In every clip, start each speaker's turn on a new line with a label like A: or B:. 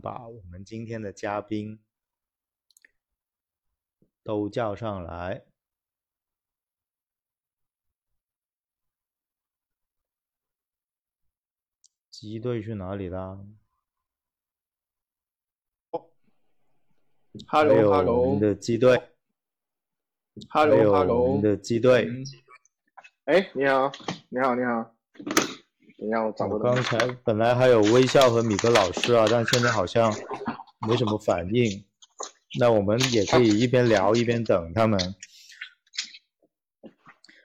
A: 把我们今天的嘉宾都叫上来。鸡队去哪里啦？还有我们的鸡队
B: ，Hello，Hello，
A: 我们的鸡队。
B: 哎，你好，你好，你好。你让我找不
A: 到。刚才本来还有微笑和米格老师啊，但现在好像没什么反应。那我们也可以一边聊一边等他们。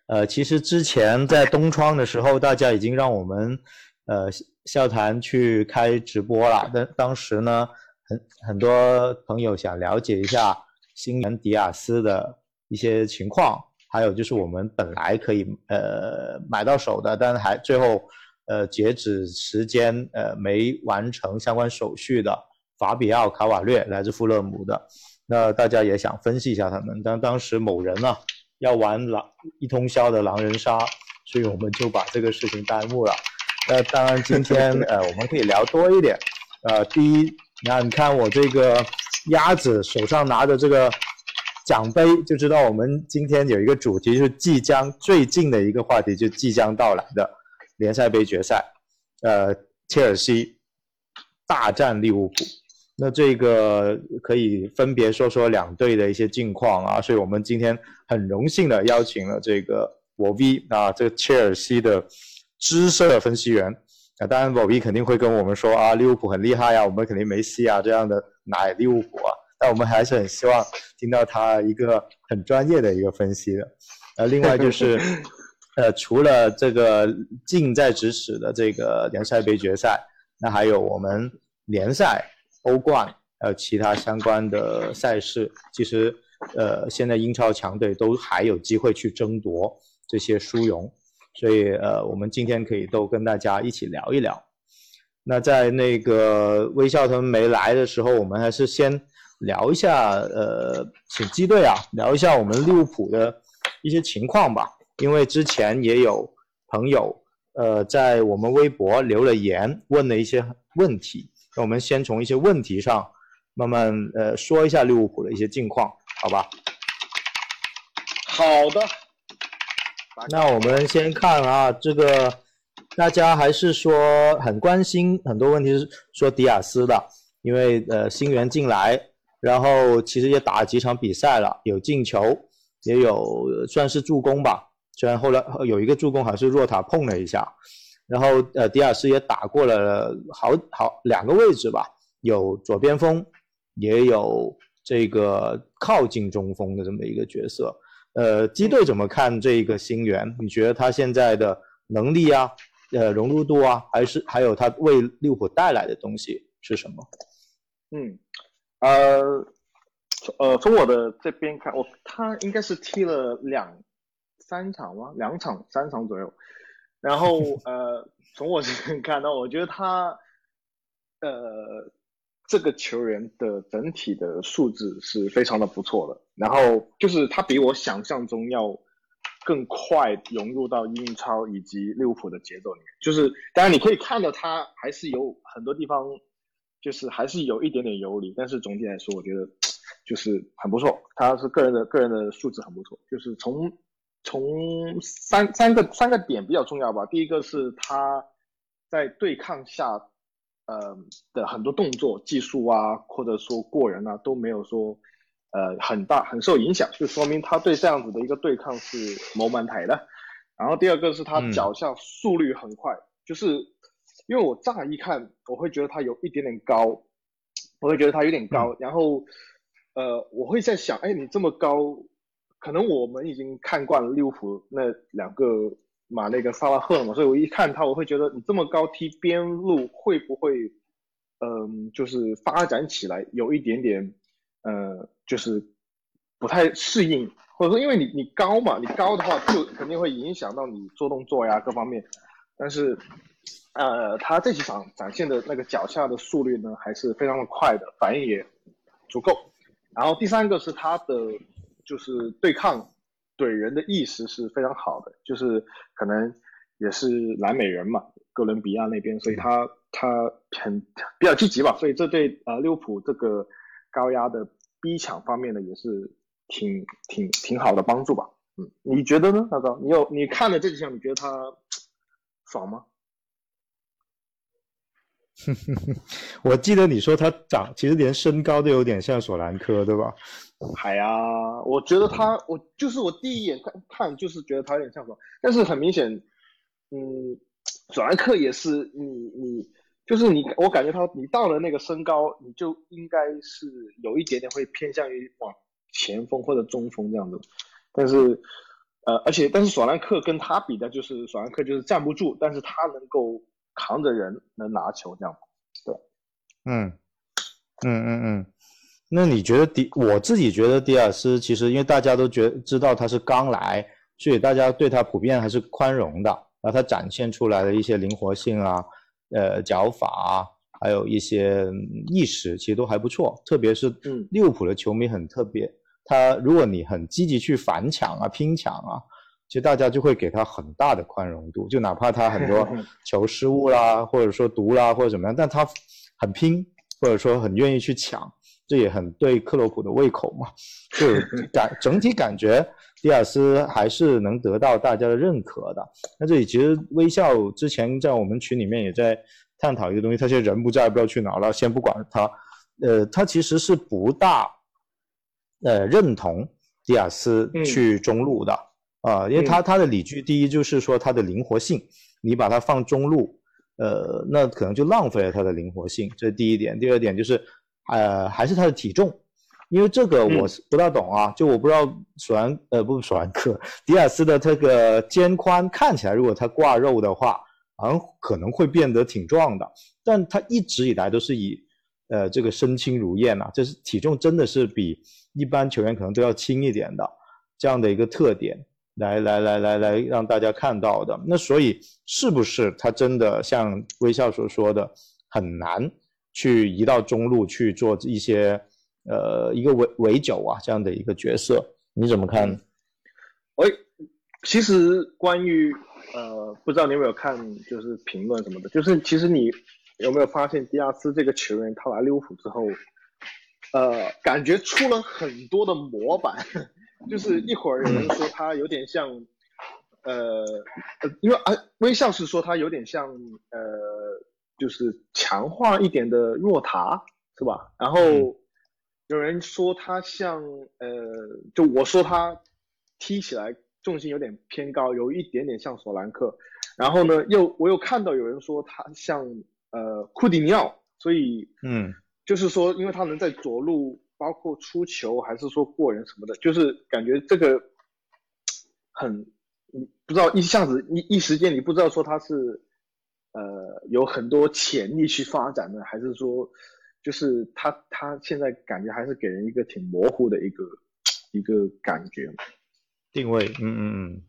A: 呃，其实之前在东窗的时候，大家已经让我们呃。笑谈去开直播了，但当时呢，很很多朋友想了解一下新源迪亚斯的一些情况，还有就是我们本来可以呃买到手的，但是还最后呃截止时间呃没完成相关手续的法比奥卡瓦略来自富勒姆的，那大家也想分析一下他们，但当时某人呢要玩狼一通宵的狼人杀，所以我们就把这个事情耽误了。那当然，今天 呃，我们可以聊多一点。呃，第一，你看，你看我这个鸭子手上拿着这个奖杯，就知道我们今天有一个主题，就是即将最近的一个话题，就即将到来的联赛杯决赛，呃，切尔西大战利物浦。那这个可以分别说说两队的一些近况啊。所以我们今天很荣幸的邀请了这个我 V 啊，这个切尔西的。资深的分析员啊，当然，我 V 肯定会跟我们说啊，利物浦很厉害呀，我们肯定梅西啊这样的奶利物浦啊，但我们还是很希望听到他一个很专业的一个分析的。呃，另外就是，呃，除了这个近在咫尺的这个联赛杯决赛，那还有我们联赛、欧冠还有其他相关的赛事，其实呃，现在英超强队都还有机会去争夺这些殊荣。所以，呃，我们今天可以都跟大家一起聊一聊。那在那个微笑他们没来的时候，我们还是先聊一下，呃，请基队啊，聊一下我们利物浦的一些情况吧。因为之前也有朋友，呃，在我们微博留了言，问了一些问题。那我们先从一些问题上慢慢呃说一下利物浦的一些近况，好吧？
B: 好的。
A: 那我们先看啊，这个大家还是说很关心很多问题，是说迪亚斯的，因为呃新援进来，然后其实也打了几场比赛了，有进球，也有算是助攻吧，虽然后来有一个助攻还是若塔碰了一下，然后呃迪亚斯也打过了好好两个位置吧，有左边锋，也有这个靠近中锋的这么一个角色。呃，基队怎么看这个新援？你觉得他现在的能力啊，呃，融入度啊，还是还有他为利物浦带来的东西是什么？
B: 嗯，呃，呃，从我的这边看，我他应该是踢了两三场吗？两场、三场左右。然后 呃，从我这边看到，我觉得他呃。这个球员的整体的素质是非常的不错的，然后就是他比我想象中要更快融入到英超以及利物浦的节奏里面。就是当然你可以看到他还是有很多地方，就是还是有一点点游离，但是总体来说，我觉得就是很不错。他是个人的个人的素质很不错，就是从从三三个三个点比较重要吧。第一个是他在对抗下。呃的很多动作、技术啊，或者说过人啊，都没有说呃很大很受影响，就说明他对这样子的一个对抗是谋门台的。然后第二个是他脚下速率很快，就是因为我乍一看我会觉得他有一点点高，我会觉得他有点高。然后呃我会在想，哎，你这么高，可能我们已经看惯了利物浦那两个。马内跟萨拉赫了嘛，所以我一看他，我会觉得你这么高踢边路会不会，嗯，就是发展起来有一点点，呃，就是不太适应，或者说因为你你高嘛，你高的话就肯定会影响到你做动作呀各方面。但是，呃，他这几场展现的那个脚下的速率呢，还是非常的快的，反应也足够。然后第三个是他的就是对抗。怼人的意识是非常好的，就是可能也是南美人嘛，哥伦比亚那边，所以他他很比较积极吧，所以这对呃利物浦这个高压的逼抢方面呢，也是挺挺挺好的帮助吧。嗯，你觉得呢，大高？你有你看了这几项，你觉得他爽吗？
A: 哼哼哼我记得你说他长，其实连身高都有点像索兰科，对吧？
B: 海啊，我觉得他，我就是我第一眼看看就是觉得他有点像索，但是很明显，嗯，索兰克也是你你就是你，我感觉他你到了那个身高，你就应该是有一点点会偏向于往前锋或者中锋这样子，但是呃，而且但是索兰克跟他比的就是索兰克就是站不住，但是他能够。扛着人能拿球这样，对，
A: 嗯，嗯嗯嗯，那你觉得迪？我自己觉得迪尔斯其实因为大家都觉知道他是刚来，所以大家对他普遍还是宽容的。然后他展现出来的一些灵活性啊，呃，脚法啊，还有一些意识，其实都还不错。特别是利物浦的球迷很特别，他如果你很积极去反抢啊、拼抢啊。其实大家就会给他很大的宽容度，就哪怕他很多 球失误啦，或者说毒啦，或者怎么样，但他很拼，或者说很愿意去抢，这也很对克洛普的胃口嘛。就感整体感觉，迪亚斯还是能得到大家的认可的。那这里其实微笑之前在我们群里面也在探讨一个东西，他现在人不在，不知道去哪了，先不管他。呃，他其实是不大呃认同迪亚斯去中路的。啊，因为他他的理据，第一就是说他的灵活性，你把它放中路，呃，那可能就浪费了他的灵活性，这是第一点。第二点就是，呃，还是他的体重，因为这个我是不大懂啊，就我不知道索兰呃不索兰克迪尔斯的这个肩宽看起来，如果他挂肉的话，好像可能会变得挺壮的，但他一直以来都是以呃这个身轻如燕啊，就是体重真的是比一般球员可能都要轻一点的这样的一个特点。来来来来来，让大家看到的那，所以是不是他真的像微笑所说的，很难去移到中路去做一些呃一个围围九啊这样的一个角色？你怎么看？
B: 哎，其实关于呃，不知道你有没有看，就是评论什么的，就是其实你有没有发现迪亚斯这个球员他来利物浦之后，呃，感觉出了很多的模板。就是一会儿有人说他有点像，呃，因为啊，微笑是说他有点像，呃，就是强化一点的若塔，是吧？然后有人说他像，呃，就我说他踢起来重心有点偏高，有一点点像索兰克。然后呢，又我又看到有人说他像，呃，库蒂尼奥，所以，
A: 嗯，
B: 就是说，因为他能在左路。包括出球还是说过人什么的，就是感觉这个很，不知道一下子一一时间你不知道说他是呃有很多潜力去发展的，还是说就是他他现在感觉还是给人一个挺模糊的一个一个感觉
A: 定位，嗯嗯嗯，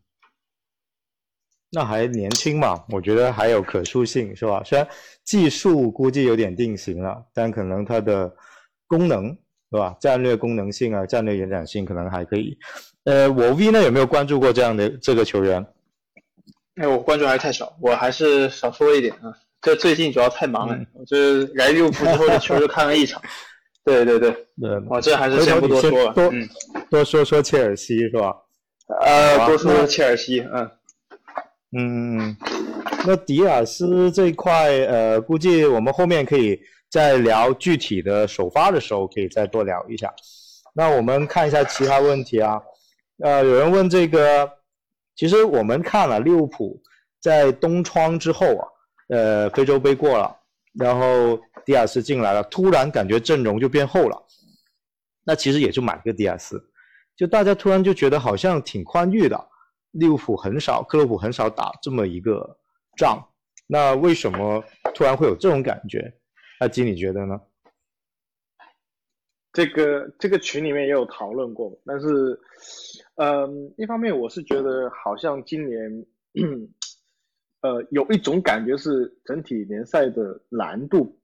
A: 那还年轻嘛，我觉得还有可塑性是吧？虽然技术估计有点定型了，但可能它的功能。是吧？战略功能性啊，战略延展性可能还可以。呃，我 V 呢有没有关注过这样的这个球员？
C: 哎，我关注还是太少，我还是少说一点啊。这最近主要太忙了，就是来利物浦之后的球就看了一场。对对对，我这还是先不多说了，
A: 多多说说切尔西是吧？
C: 呃，多说说切尔西，嗯
A: 嗯嗯。那迪亚斯这一块，呃，估计我们后面可以。在聊具体的首发的时候，可以再多聊一下。那我们看一下其他问题啊。呃，有人问这个，其实我们看了利物浦在东窗之后啊，呃，非洲杯过了，然后迪亚斯进来了，突然感觉阵容就变厚了。那其实也就买个迪亚斯，就大家突然就觉得好像挺宽裕的。利物浦很少，克洛普很少打这么一个仗，那为什么突然会有这种感觉？阿基，你觉得呢？
B: 这个这个群里面也有讨论过，但是，嗯，一方面我是觉得好像今年，呃，有一种感觉是整体联赛的难度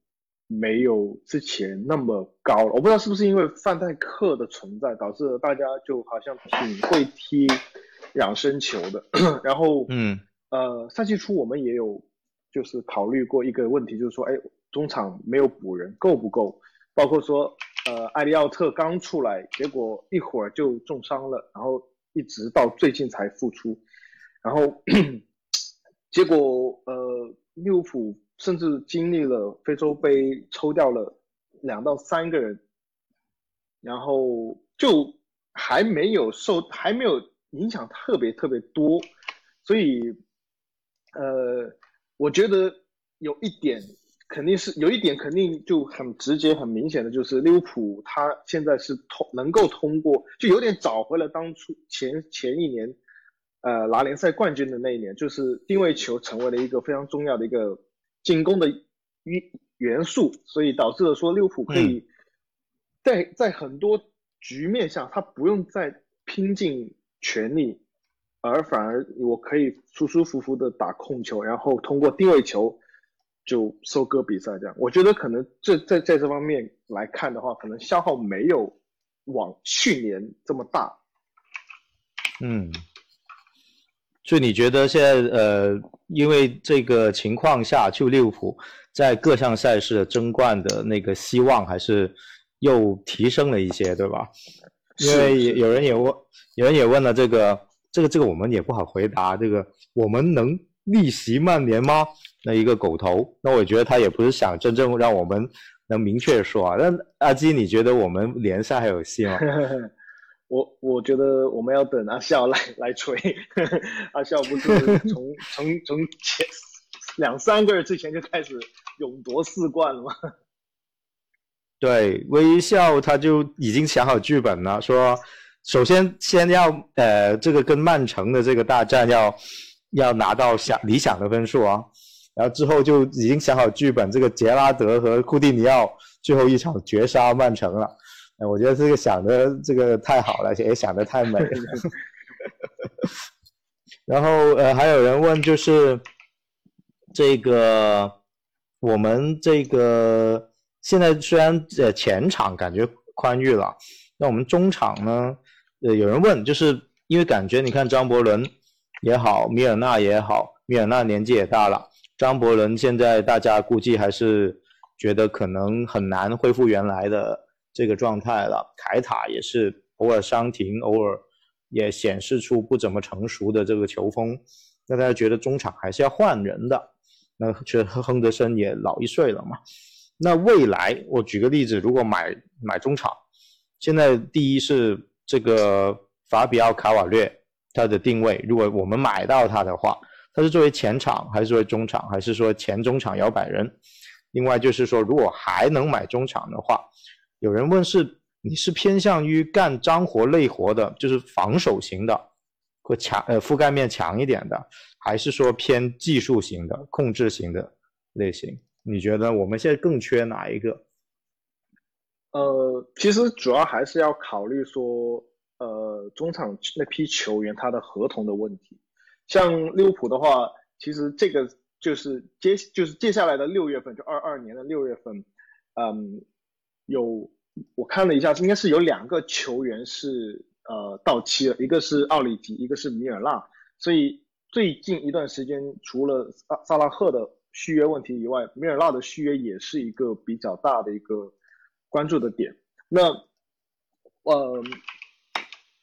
B: 没有之前那么高了。我不知道是不是因为范戴克的存在导致大家就好像挺会踢养生球的。然后，
A: 嗯，
B: 呃，赛季初我们也有。就是考虑过一个问题，就是说，哎，中场没有补人够不够？包括说，呃，艾利奥特刚出来，结果一会儿就重伤了，然后一直到最近才复出，然后结果呃，利物浦甚至经历了非洲杯抽掉了两到三个人，然后就还没有受，还没有影响特别特别多。所以，呃，我觉得有一点肯定是有一点肯定就很直接、很明显的，就是利物浦他现在是通能够通过，就有点找回了当初前前一年，呃，拿联赛冠军的那一年，就是定位球成为了一个非常重要的一个进攻的元元素，所以导致了说利物浦可以在在很多局面下，他不用再拼尽全力。而反而我可以舒舒服服的打控球，然后通过定位球就收割比赛。这样，我觉得可能这在在这方面来看的话，可能消耗没有往去年这么大。
A: 嗯，所以你觉得现在呃，因为这个情况下，就利物浦在各项赛事的争冠的那个希望还是又提升了一些，对吧？因为有人也问，有人也问了这个。这个这个我们也不好回答。这个我们能逆袭曼联吗？那一个狗头，那我觉得他也不是想真正让我们能明确说啊。那阿基，你觉得我们联赛还有戏吗？
B: 我我觉得我们要等阿笑来 来吹。阿笑不是从 从从前两三个月之前就开始勇夺四冠了吗？
A: 对，微笑他就已经想好剧本了，说。首先，先要呃，这个跟曼城的这个大战要要拿到想理想的分数啊，然后之后就已经想好剧本，这个杰拉德和库蒂尼奥最后一场绝杀曼城了。哎，我觉得这个想的这个太好了，也想的太美了。然后呃，还有人问就是这个我们这个现在虽然呃前场感觉宽裕了，那我们中场呢？呃，有人问，就是因为感觉你看张伯伦也好，米尔纳也好，米尔纳年纪也大了，张伯伦现在大家估计还是觉得可能很难恢复原来的这个状态了。凯塔也是偶尔伤停，偶尔也显示出不怎么成熟的这个球风，那大家觉得中场还是要换人的。那其实亨德森也老一岁了嘛。那未来我举个例子，如果买买中场，现在第一是。这个法比奥卡瓦略他的定位，如果我们买到他的话，他是作为前场还是作为中场，还是说前中场摇摆人？另外就是说，如果还能买中场的话，有人问是你是偏向于干脏活累活的，就是防守型的，或强呃覆盖面强一点的，还是说偏技术型的、控制型的类型？你觉得我们现在更缺哪一个？
B: 呃，其实主要还是要考虑说，呃，中场那批球员他的合同的问题。像利物浦的话，其实这个就是接就是接下来的六月份，就二二年的六月份，嗯，有我看了一下，应该是有两个球员是呃到期了，一个是奥里吉，一个是米尔纳。所以最近一段时间，除了萨萨拉赫的续约问题以外，米尔纳的续约也是一个比较大的一个。关注的点，那，呃，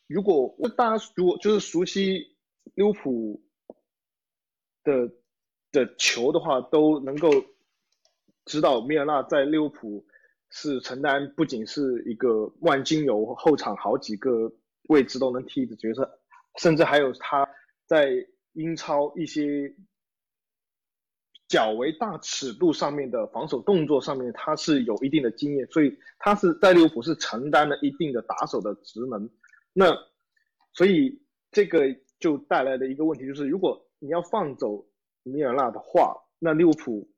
B: 如果大家如果就是熟悉利物浦的的球的话，都能够知道米尔纳在利物浦是承担不仅是一个万金油后场好几个位置都能踢的角色，甚至还有他在英超一些。较为大尺度上面的防守动作上面，他是有一定的经验，所以他是在利物浦是承担了一定的打手的职能。那所以这个就带来的一个问题就是，如果你要放走米尔纳的话，那利物浦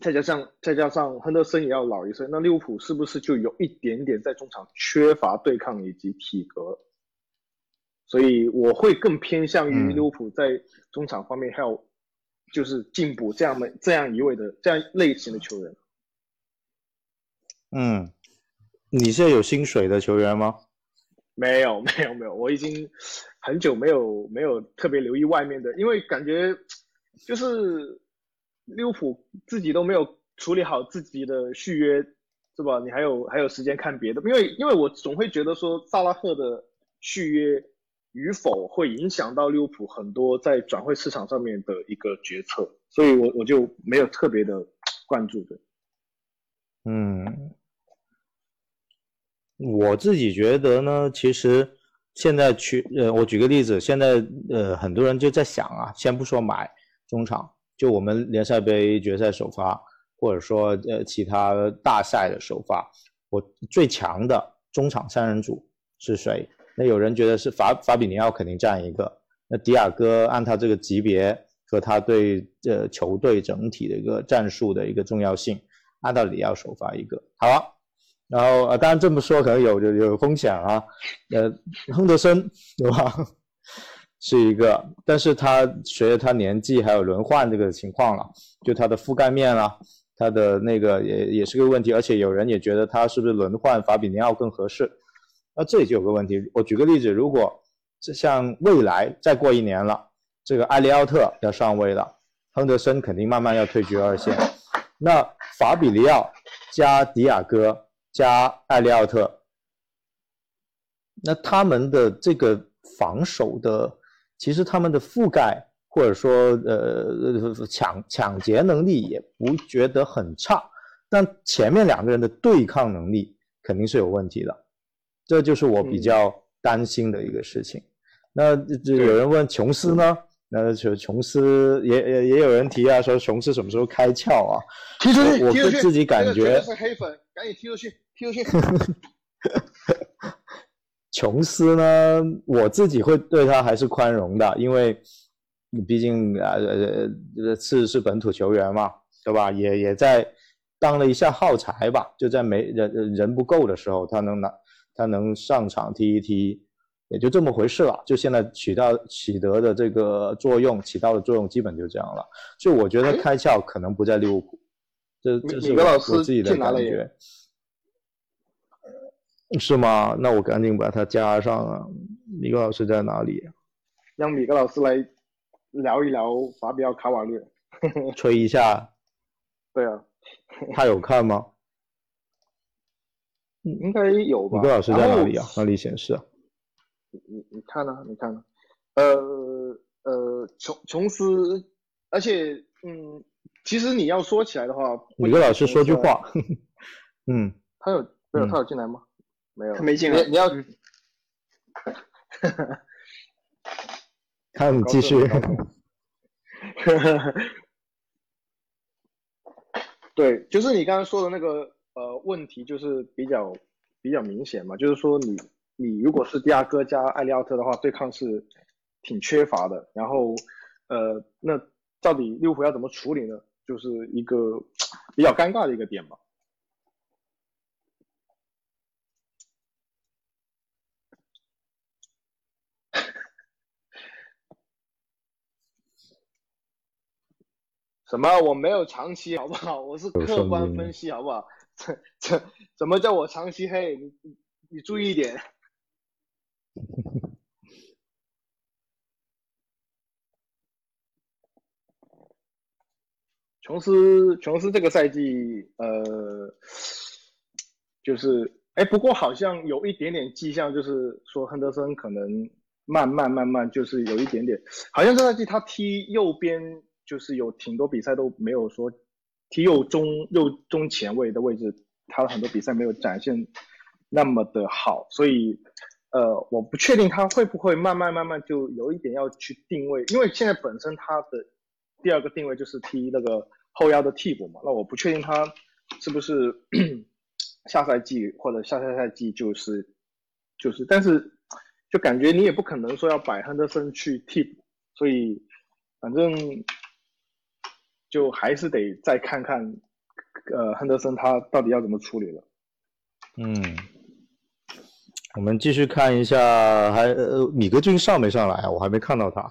B: 再加上再加上亨德森也要老一岁，那利物浦是不是就有一点点在中场缺乏对抗以及体格？所以我会更偏向于利物浦在中场方面还有。就是进补这样的这样一位的这样类型的球员。
A: 嗯，你现在有薪水的球员吗？
B: 没有没有没有，我已经很久没有没有特别留意外面的，因为感觉就是利物浦自己都没有处理好自己的续约，是吧？你还有还有时间看别的？因为因为我总会觉得说萨拉赫的续约与否会影响到利物浦很多在转会市场上面的一个决策，所以我我就没有特别的关注的。
A: 嗯，我自己觉得呢，其实现在去呃，我举个例子，现在呃，很多人就在想啊，先不说买中场。就我们联赛杯决赛首发，或者说呃其他大赛的首发，我最强的中场三人组是谁？那有人觉得是法法比尼奥肯定占一个。那迪亚哥按他这个级别和他对呃球队整体的一个战术的一个重要性，按道理要首发一个。好，然后呃当然这么说可能有有有风险啊，呃亨德森对吧？是一个，但是他随着他年纪还有轮换这个情况了，就他的覆盖面啊，他的那个也也是个问题，而且有人也觉得他是不是轮换法比尼奥更合适？那这里就有个问题，我举个例子，如果像未来再过一年了，这个埃利奥特要上位了，亨德森肯定慢慢要退居二线，那法比尼奥加迪亚哥加艾利奥特，那他们的这个防守的。其实他们的覆盖或者说呃抢抢劫能力也不觉得很差，但前面两个人的对抗能力肯定是有问题的，这就是我比较担心的一个事情。那这有人问琼斯呢？那琼琼斯也也也有人提啊，说琼斯什么时候开窍啊？
B: 踢出去，
A: 我自己感觉
B: 是黑粉，赶紧踢出去，踢出去。
A: 琼斯呢，我自己会对他还是宽容的，因为你毕竟啊呃是是本土球员嘛，对吧？也也在当了一下耗材吧，就在没人人不够的时候，他能拿他能上场踢一踢，也就这么回事了。就现在起到起得的这个作用，起到的作用基本就这样了。所以我觉得开窍可能不在利物浦，这这是我自己的感觉。是吗？那我赶紧把它加上啊！米格老师在哪里？
B: 让米格老师来聊一聊法比奥卡瓦略，
A: 吹一下。
B: 对啊，
A: 他有看吗？
B: 应该有吧。
A: 米格老师在哪里啊？哪里显示啊？
B: 你你你看呢？你看呢？呃呃，琼琼斯，而且嗯，其实你要说起来的话，
A: 米格老师说句话。嗯，
B: 他有没有他有进来吗？没有，
C: 他没进来。
B: 你要，
A: 看你继续。
B: 对，就是你刚刚说的那个呃问题，就是比较比较明显嘛，就是说你你如果是迪亚哥加艾利奥特的话，对抗是挺缺乏的。然后呃，那到底利物浦要怎么处理呢？就是一个 比较尴尬的一个点嘛。什么？我没有长期，好不好？我是客观分析，好不好？这这怎么叫我长期黑？你你你注意一点。琼斯，琼斯这个赛季，呃，就是哎，不过好像有一点点迹象，就是说亨德森可能慢慢慢慢，就是有一点点，好像这赛季他踢右边。就是有挺多比赛都没有说踢右中右中前卫的位置，他的很多比赛没有展现那么的好，所以呃，我不确定他会不会慢慢慢慢就有一点要去定位，因为现在本身他的第二个定位就是踢那个后腰的替补嘛，那我不确定他是不是 下赛季或者下下赛季就是就是，但是就感觉你也不可能说要摆亨德森去替补，所以反正。就还是得再看看，呃，亨德森他到底要怎么处理了。
A: 嗯，我们继续看一下，还呃，米格俊上没上来啊？我还没看到他。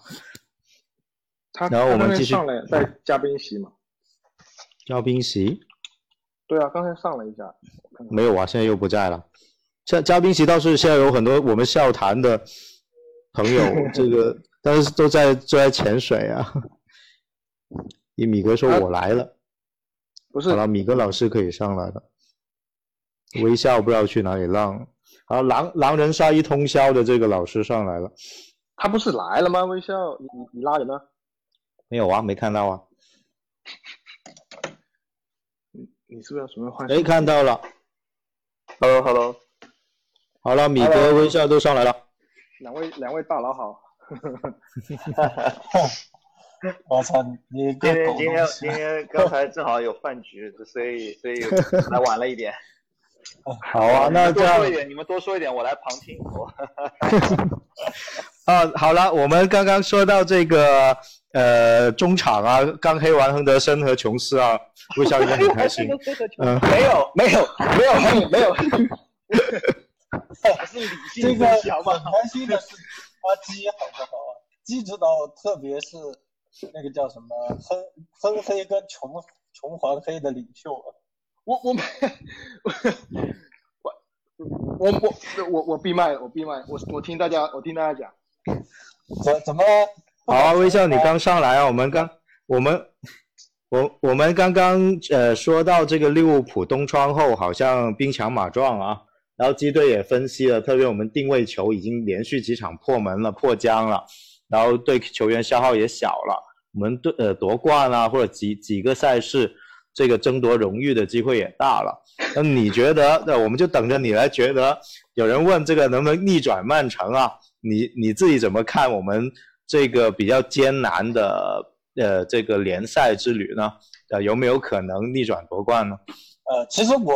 B: 他
A: 然后我们继续
B: 上来在嘉宾席嘛？
A: 嘉宾席？
B: 对啊，刚才上了一下。
A: 没有啊，现在又不在了。嘉嘉宾席倒是现在有很多我们笑谈的朋友，这个但是都在都在潜水啊。一米哥说我来了，
B: 不是，
A: 好了，米哥老师可以上来了。微笑不知道去哪里浪，好，狼狼人杀一通宵的这个老师上来了，
B: 他不是来了吗？微笑，你你你拉人呢？
A: 没有啊，没看到啊。
B: 你你是不是要准备换？
A: 没看到了。
C: Hello Hello，
A: 好了，米哥微笑都上来了。
B: 两位两位大佬好。
D: 我操！你
E: 今天今天今天刚才正好有饭局，所以所以来晚了一点。
A: 好啊，那
E: 多说一点，你们多说一点，我来旁听。
A: 啊，好了，我们刚刚说到这个呃中场啊，刚黑完亨德森和琼斯啊，微笑应该很开心。
B: 嗯，没有没有没有没有。
D: 还是理性这个很开心的是阿基好不好啊？基指导，特别是那个叫什么亨亨黑跟穷穷黄黑的领袖。
B: 我我我我我我我闭麦，我闭麦，我我听大家，我听大家讲，
D: 怎怎么？
A: 好啊，微笑，你刚上来啊，我们刚我们我我们刚刚呃说到这个利物浦东窗后好像兵强马壮啊，然后基队也分析了，特别我们定位球已经连续几场破门了、破僵了，然后对球员消耗也小了，我们对呃夺冠啊或者几几个赛事。这个争夺荣誉的机会也大了。那你觉得？那我们就等着你来觉得。有人问这个能不能逆转曼城啊？你你自己怎么看我们这个比较艰难的呃这个联赛之旅呢？呃，有没有可能逆转夺冠呢？
D: 呃，其实我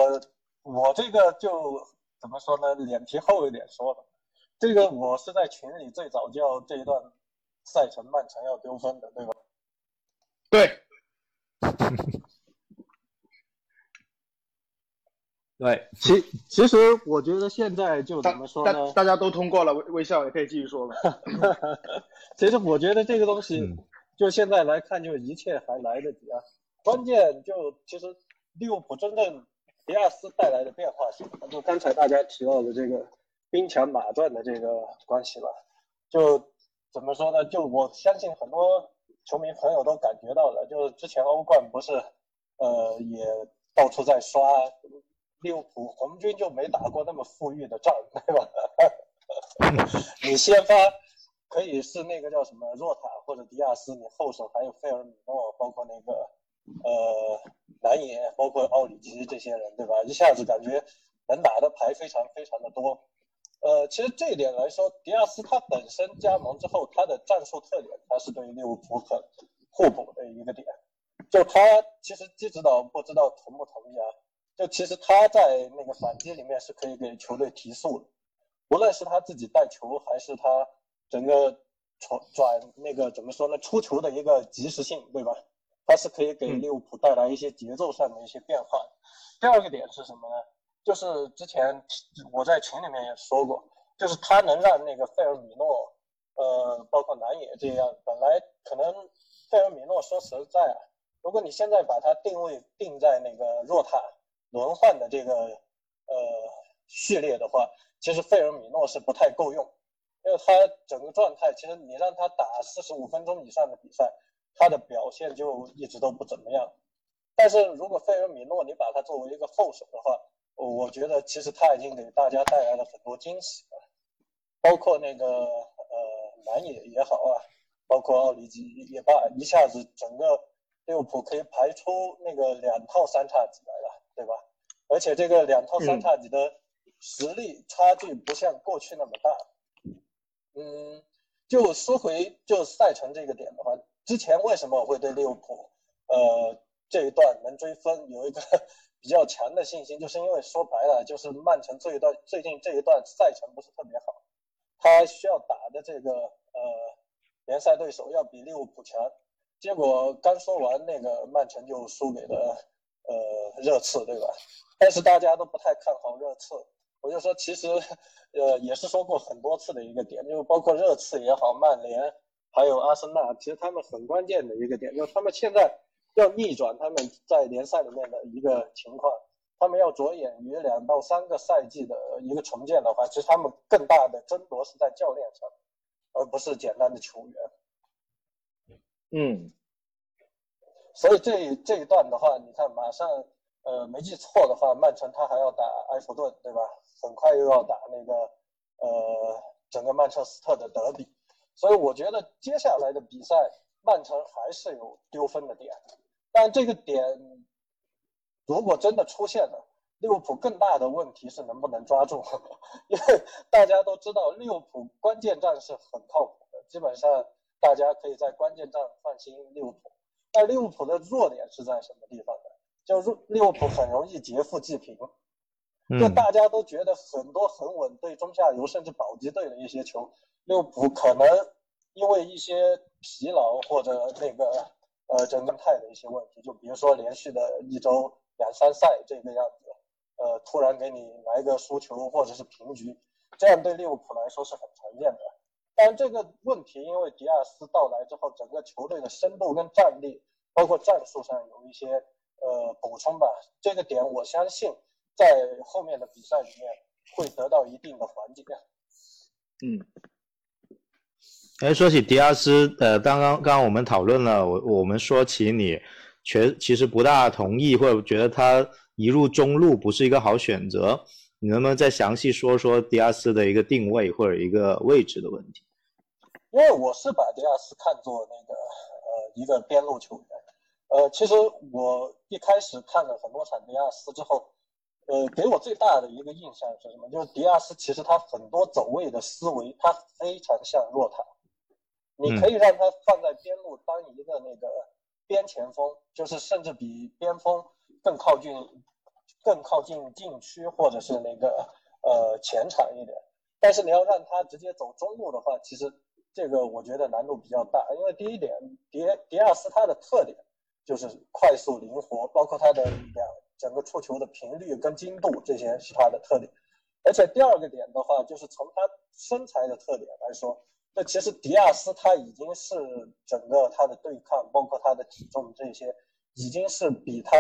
D: 我这个就怎么说呢？脸皮厚一点说的，这个我是在群里最早叫这一段赛程曼城要丢分的，对吧？
B: 对。
A: 对，
D: 其其实我觉得现在就怎么说呢？
B: 大家都通过了，微微笑也可以继续说了。
D: 其实我觉得这个东西，就现在来看，就一切还来得及啊。关键就其实利物浦真正迪亚斯带来的变化是，就刚才大家提到的这个兵强马壮的这个关系了。就怎么说呢？就我相信很多球迷朋友都感觉到了，就是之前欧冠不是，呃，也到处在刷。利物浦红军就没打过那么富裕的仗，对吧？你先发可以是那个叫什么若塔或者迪亚斯，你后手还有费尔米诺，包括那个呃南野，包括奥里吉这些人，对吧？一下子感觉能打的牌非常非常的多。呃，其实这一点来说，迪亚斯他本身加盟之后，他的战术特点，他是对利物浦很互补的一个点。就他其实基指导不知道同不同意啊？就其实他在那个反击里面是可以给球队提速的，无论是他自己带球，还是他整个传转那个怎么说呢，出球的一个及时性，对吧？他是可以给利物浦带来一些节奏上的一些变化。第二个点是什么呢？就是之前我在群里面也说过，就是他能让那个费尔米诺，呃，包括南野这样，本来可能费尔米诺说实在啊，如果你现在把他定位定在那个若塔。轮换的这个呃序列的话，其实费尔米诺是不太够用，因为他整个状态，其实你让他打四十五分钟以上的比赛，他的表现就一直都不怎么样。但是如果费尔米诺你把他作为一个后手的话，我觉得其实他已经给大家带来了很多惊喜了，包括那个呃南野也好啊，包括奥里吉也罢，一下子整个利物浦可以排出那个两套三叉戟来了。对吧？而且这个两套三叉戟的实力差距不像过去那么大。嗯，就说回就赛程这个点的话，之前为什么我会对利物浦呃这一段能追分有一个比较强的信心？就是因为说白了，就是曼城这一段最近这一段赛程不是特别好，他需要打的这个呃联赛对手要比利物浦强，结果刚说完那个曼城就输给了。呃，热刺对吧？但是大家都不太看好热刺，我就说其实，呃，也是说过很多次的一个点，就包括热刺也好，曼联还有阿森纳，其实他们很关键的一个点，就是他们现在要逆转他们在联赛里面的一个情况，他们要着眼于两到三个赛季的一个重建的话，其实他们更大的争夺是在教练上，而不是简单的球员。
B: 嗯。
D: 所以这这一段的话，你看马上，呃，没记错的话，曼城他还要打埃弗顿，对吧？很快又要打那个，呃，整个曼彻斯特的德比，所以我觉得接下来的比赛，曼城还是有丢分的点，但这个点如果真的出现了，利物浦更大的问题是能不能抓住，因为大家都知道利物浦关键战是很靠谱的，基本上大家可以在关键战放心利物浦。但利物浦的弱点是在什么地方呢？就是利物浦很容易劫富济贫，就大家都觉得很多很稳对中下游甚至保级队的一些球，利物浦可能因为一些疲劳或者那个呃整个态的一些问题，就比如说连续的一周两三赛这个样子，呃突然给你来个输球或者是平局，这样对利物浦来说是很常见的。但这个问题，因为迪亚斯到来之后，整个球队的深度跟战力，包括战术上有一些呃补充吧。这个点我相信，在后面的比赛里面会得到一定的缓解。
B: 嗯。
A: 哎，说起迪亚斯，呃，刚刚刚刚我们讨论了，我我们说起你，确其实不大同意，或者觉得他一入中路不是一个好选择。你能不能再详细说说迪亚斯的一个定位或者一个位置的问题？
D: 因为我是把迪亚斯看作那个呃一个边路球员，呃，其实我一开始看了很多场迪亚斯之后，呃，给我最大的一个印象是什么？就是迪亚斯其实他很多走位的思维，他非常像若塔，你可以让他放在边路当一个那个边前锋，就是甚至比边锋更靠近。更靠近禁区或者是那个呃前场一点，但是你要让他直接走中路的话，其实这个我觉得难度比较大，因为第一点，迪迪亚斯他的特点就是快速灵活，包括他的两整个触球的频率跟精度这些是他的特点，而且第二个点的话，就是从他身材的特点来说，那其实迪亚斯他已经是整个他的对抗，包括他的体重这些，已经是比他。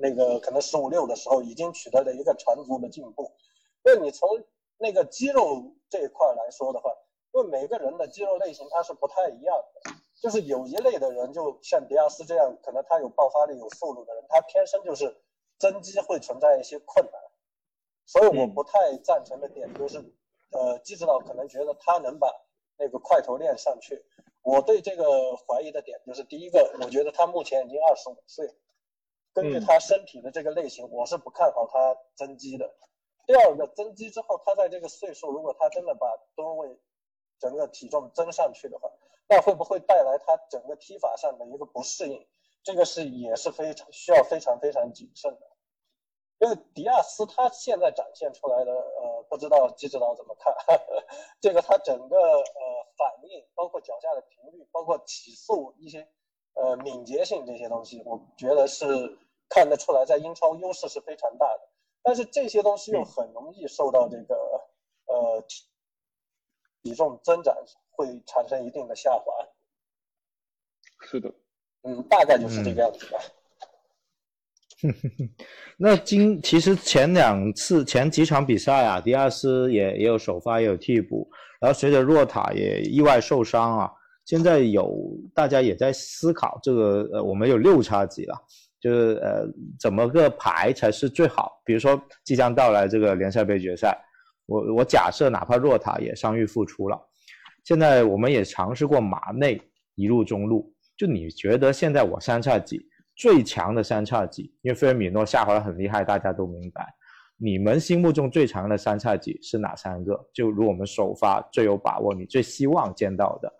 D: 那个可能十五六的时候已经取得了一个长足的进步，那你从那个肌肉这一块来说的话，因为每个人的肌肉类型它是不太一样的，就是有一类的人，就像迪亚斯这样，可能他有爆发力、有速度的人，他天生就是增肌会存在一些困难，所以我不太赞成的点就是，呃，基指导可能觉得他能把那个块头练上去，我对这个怀疑的点就是第一个，我觉得他目前已经二十五岁。根据他身体的这个类型，我是不看好他增肌的。第二个，增肌之后，他在这个岁数，如果他真的把吨位、整个体重增上去的话，那会不会带来他整个踢法上的一个不适应？这个是也是非常需要非常非常谨慎的。因为迪亚斯他现在展现出来的，呃，不知道季指导怎么看？这个他整个呃反应，包括脚下的频率，包括起速一些，呃，敏捷性这些东西，我觉得是。看得出来，在英超优势是非常大的，但是这些东西又很容易受到这个呃体重增长会产生一定的下滑。
B: 是的，
D: 嗯，大概就是这个样子吧。
A: 那今其实前两次前几场比赛啊，迪亚斯也也有首发也有替补，然后随着若塔也意外受伤啊，现在有大家也在思考这个呃，我们有六叉戟了。就是呃，怎么个排才是最好？比如说即将到来这个联赛杯决赛，我我假设哪怕若塔也伤愈复出了，现在我们也尝试过马内一路中路，就你觉得现在我三叉戟最强的三叉戟，因为菲尔米诺下滑很厉害，大家都明白。你们心目中最强的三叉戟是哪三个？就如我们首发最有把握，你最希望见到的，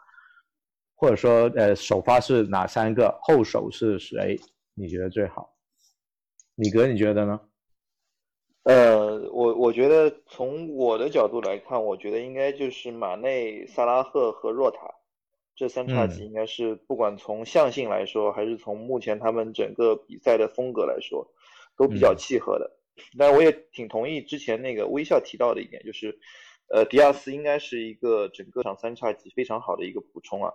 A: 或者说呃首发是哪三个，后手是谁？你觉得最好？李哥，你觉得呢？
E: 呃，我我觉得从我的角度来看，我觉得应该就是马内、萨拉赫和若塔这三叉戟，应该是不管从象性来说，还是从目前他们整个比赛的风格来说，都比较契合的。但我也挺同意之前那个微笑提到的一点，就是呃，迪亚斯应该是一个整个场三叉戟非常好的一个补充啊。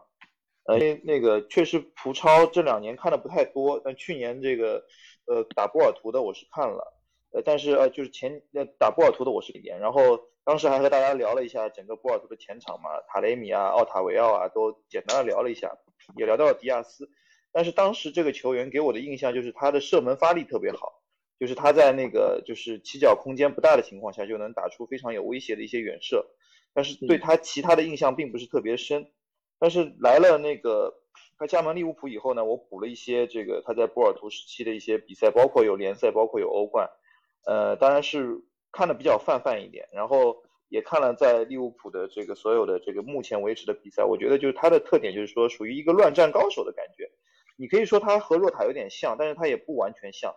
E: 呃，那个确实葡超这两年看的不太多，但去年这个呃打波尔图的我是看了，呃，但是呃就是前呃打波尔图的我是一点，然后当时还和大家聊了一下整个波尔图的前场嘛，塔雷米啊、奥塔维奥啊都简单的聊了一下，也聊到了迪亚斯，但是当时这个球员给我的印象就是他的射门发力特别好，就是他在那个就是起脚空间不大的情况下就能打出非常有威胁的一些远射，但是对他其他的印象并不是特别深。但是来了那个他加盟利物浦以后呢，我补了一些这个他在波尔图时期的一些比赛，包括有联赛，包括有欧冠，呃，当然是看的比较泛泛一点，然后。也看了在利物浦的这个所有的这个目前为止的比赛，我觉得就是他的特点就是说属于一个乱战高手的感觉。你可以说他和若塔有点像，但是他也不完全像。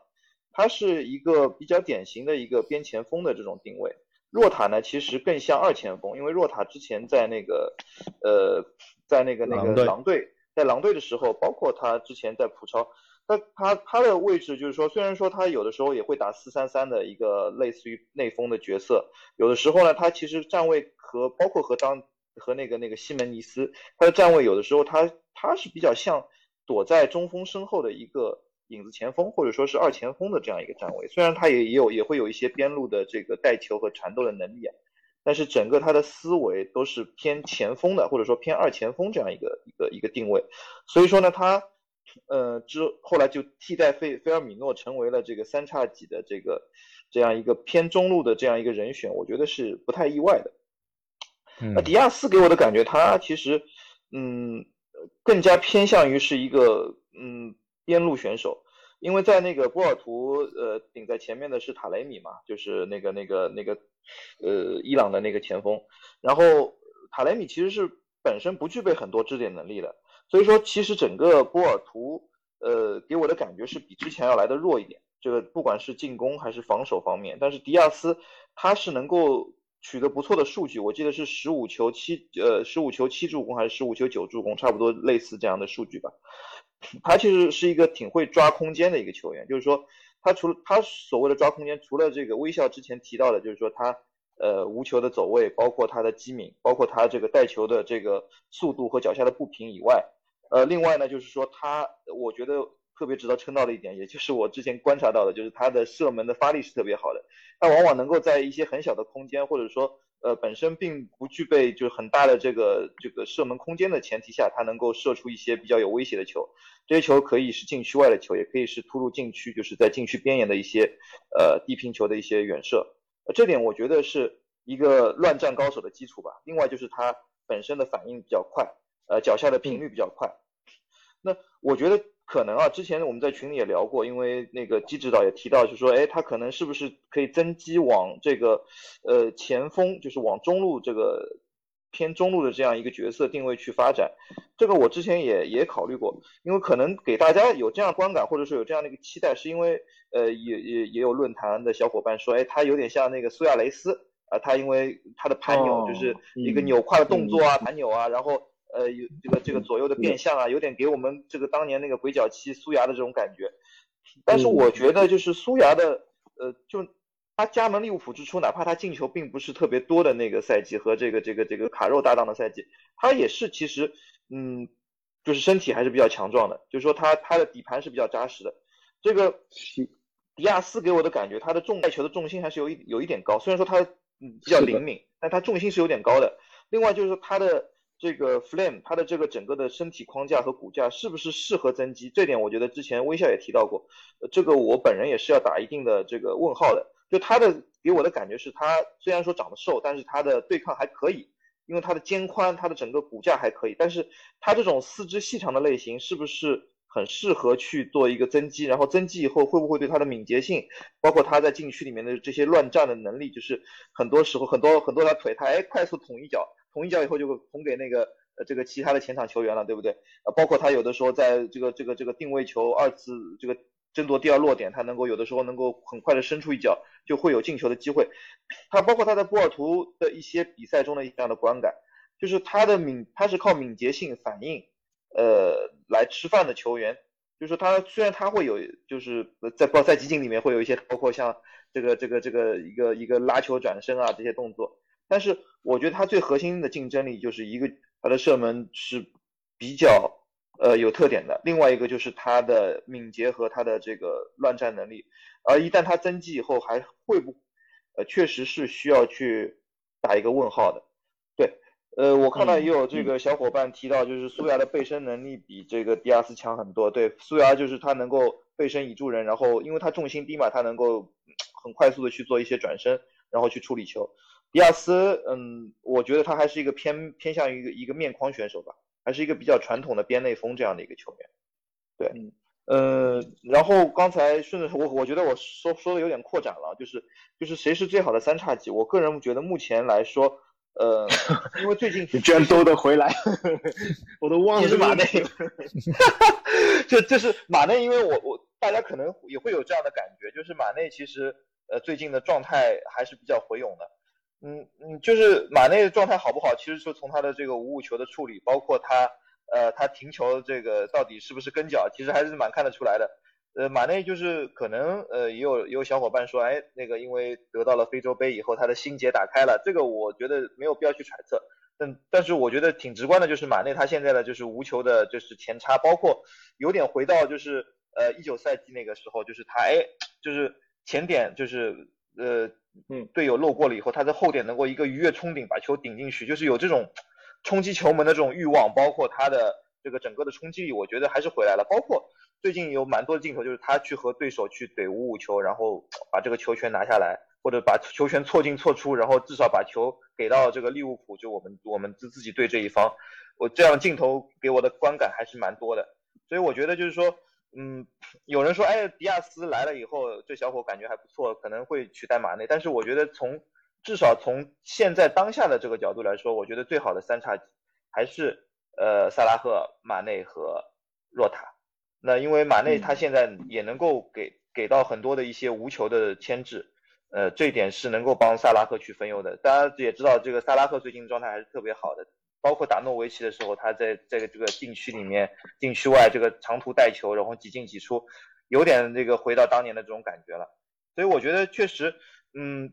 E: 他是一个比较典型的一个边前锋的这种定位。若塔呢，其实更像二前锋，因为若塔之前在那个呃在那个那个狼队，在狼队的时候，包括他之前在葡超。他他他的位置就是说，虽然说他有的时候也会打四三三的一个类似于内锋的角色，有的时候呢，他其实站位和包括和当和那个那个西门尼斯，他的站位有的时候他他是比较像躲在中锋身后的一个影子前锋，或者说是二前锋的这样一个站位。虽然他也也有也会有一些边路的这个带球和缠斗的能力啊，但是整个他的思维都是偏前锋的，或者说偏二前锋这样一个一个一个定位。所以说呢，他。呃，之后来就替代费菲尔米诺成为了这个三叉戟的这个这样一个偏中路的这样一个人选，我觉得是不太意外的。那迪亚斯给我的感觉，他其实嗯更加偏向于是一个嗯边路选手，因为在那个波尔图呃顶在前面的是塔雷米嘛，就是那个那个那个呃伊朗的那个前锋，然后塔雷米其实是本身不具备很多支点能力的。所以说，其实整个波尔图，呃，给我的感觉是比之前要来的弱一点。这个不管是进攻还是防守方面，但是迪亚斯他是能够取得不错的数据。我记得是十五球七，呃，十五球七助攻还是十五球九助攻，差不多类似这样的数据吧。他其实是一个挺会抓空间的一个球员，就是说他除了他所谓的抓空间，除了这个微笑之前提到的，就是说他呃无球的走位，包括他的机敏，包括他这个带球的这个速度和脚下的步频以外。呃，另外呢，就是说他，我觉得特别值得称道的一点，也就是我之前观察到的，就是他的射门的发力是特别好的。他往往能够在一些很小的空间，或者说呃本身并不具备就是很大的这个这个射门空间的前提下，他能够射出一些比较有威胁的球。这些球可以是禁区外的球，也可以是突入禁区，就是在禁区边沿的一些呃低平球的一些远射。呃，这点我觉得是一个乱战高手的基础吧。另外就是他本身的反应比较快。呃，脚下的频率比较快，那我觉得可能啊，之前我们在群里也聊过，因为那个基指导也提到，就说，哎，他可能是不是可以增肌往这个呃前锋，就是往中路这个偏中路的这样一个角色定位去发展？这个我之前也也考虑过，因为可能给大家有这样观感，或者说有这样的一个期待，是因为呃也也也有论坛的小伙伴说，哎，他有点像那个苏亚雷斯啊，他因为他的盘扭就是一个扭胯的动作啊，盘扭啊，然后。呃，有这个这个左右的变向啊，有点给我们这个当年那个鬼脚七苏牙的这种感觉。但是我觉得就是苏牙的，呃，就他加盟利物浦之初，哪怕他进球并不是特别多的那个赛季和这个这个这个卡肉搭档的赛季，他也是其实，嗯，就是身体还是比较强壮的，就是说他他的底盘是比较扎实的。这个迪亚斯给我的感觉，他的重带球的重心还是有一有一点高，虽然说他嗯比较灵敏，但他重心是有点高的。另外就是他的。这个 Flame 它的这个整个的身体框架和骨架是不是适合增肌？这点我觉得之前微笑也提到过，这个我本人也是要打一定的这个问号的。就他的给我的感觉是，他虽然说长得瘦，但是他的对抗还可以，因为他的肩宽，他的整个骨架还可以。但是他这种四肢细长的类型是不是很适合去做一个增肌？然后增肌以后会不会对他的敏捷性，包括他在禁区里面的这些乱战的能力，就是很多时候很多很多条腿，他哎快速捅一脚。捅一脚以后就会捅给那个呃这个其他的前场球员了，对不对？呃，包括他有的时候在这个这个这个定位球二次这个争夺第二落点，他能够有的时候能够很快的伸出一脚，就会有进球的机会。他包括他在波尔图的一些比赛中的这样的观感，就是他的敏他是靠敏捷性反应呃来吃饭的球员。就是他虽然他会有就是在包在集锦里面会有一些包括像这个这个这个一个一个拉球转身啊这些动作。但是我觉得他最核心的竞争力就是一个他的射门是比较呃有特点的，另外一个就是他的敏捷和他的这个乱战能力，而一旦他增肌以后还会不呃确实是需要去打一个问号的，对，呃，我看到也有这个小伙伴提到，就是苏牙的背身能力比这个迪亚斯强很多。对，苏牙就是他能够背身倚住人，然后因为他重心低嘛，他能够很快速的去做一些转身，然后去处理球。迪亚斯，嗯，我觉得他还是一个偏偏向于一个一个面框选手吧，还是一个比较传统的边内锋这样的一个球员。对，呃，然后刚才顺着我，我觉得我说说的有点扩展了，就是就是谁是最好的三叉戟？我个人觉得目前来说。呃，因为最近
B: 你居然兜得回来，我都忘了
E: 是马内。这这是马内，因为我我大家可能也会有这样的感觉，就是马内其实呃最近的状态还是比较回勇的。嗯嗯，就是马内的状态好不好，其实就从他的这个无误球的处理，包括他呃他停球这个到底是不是跟脚，其实还是蛮看得出来的。呃，马内就是可能呃，也有也有小伙伴说，哎，那个因为得到了非洲杯以后，他的心结打开了，这个我觉得没有必要去揣测。但但是我觉得挺直观的，就是马内他现在的就是无球的，就是前插，包括有点回到就是呃一九赛季那个时候，就是他哎，就是前点就是呃嗯队友漏过了以后，他在后点能够一个鱼跃冲顶把球顶进去，就是有这种冲击球门的这种欲望，包括他的这个整个的冲击力，我觉得还是回来了，包括。最近有蛮多的镜头，就是他去和对手去怼五五球，然后把这个球权拿下来，或者把球权错进错出，然后至少把球给到这个利物浦，就我们我们自自己队这一方。我这样镜头给我的观感还是蛮多的，所以我觉得就是说，嗯，有人说，哎，迪亚斯来了以后，这小伙感觉还不错，可能会取代马内，但是我觉得从至少从现在当下的这个角度来说，我觉得最好的三叉戟还是呃萨拉赫、马内和若塔。那因为马内他现在也能够给给到很多的一些无球的牵制，呃，这一点是能够帮萨拉赫去分忧的。大家也知道，这个萨拉赫最近状态还是特别好的，包括打诺维奇的时候，他在在这个禁区里面、禁区外这个长途带球，然后几进几出，有点这个回到当年的这种感觉了。所以我觉得确实，嗯，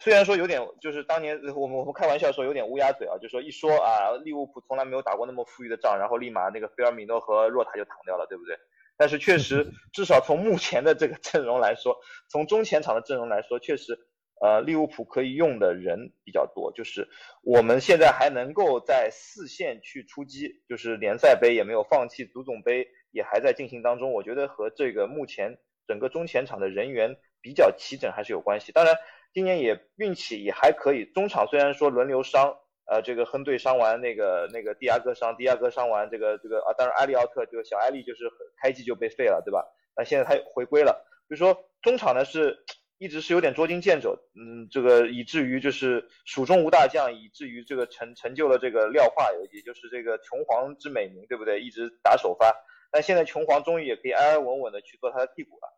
E: 虽然说有点就是当年我们我们开玩笑说有点乌鸦嘴啊，就说一说啊，利物浦从来没有打过那么富裕的仗，然后立马那个菲尔米诺和若塔就躺掉了，对不对？但是确实，至少从目前的这个阵容来说，从中前场的阵容来说，确实，呃，利物浦可以用的人比较多。就是我们现在还能够在四线去出击，就是联赛杯也没有放弃，足总杯也还在进行当中。我觉得和这个目前整个中前场的人员比较齐整还是有关系。当然，今年也运气也还可以，中场虽然说轮流伤。呃，这个亨队伤完，那个那个蒂亚戈伤，蒂亚戈伤完，这个这个啊，当然埃利奥特就小埃利就是开季就被废了，对吧？那现在他回归了，就说中场呢是一直是有点捉襟见肘，嗯，这个以至于就是蜀中无大将，以至于这个成成就了这个廖化，也就是这个琼皇之美名，对不对？一直打首发，但现在琼皇终于也可以安安稳稳的去做他的替补了，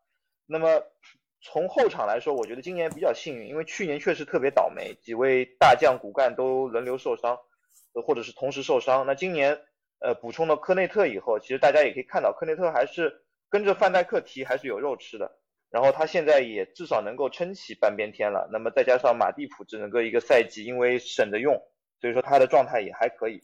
E: 那么。从后场来说，我觉得今年比较幸运，因为去年确实特别倒霉，几位大将骨干都轮流受伤，或者是同时受伤。那今年，呃，补充了科内特以后，其实大家也可以看到，科内特还是跟着范戴克踢，还是有肉吃的。然后他现在也至少能够撑起半边天了。那么再加上马蒂普整个一个赛季，因为省着用，所以说他的状态也还可以。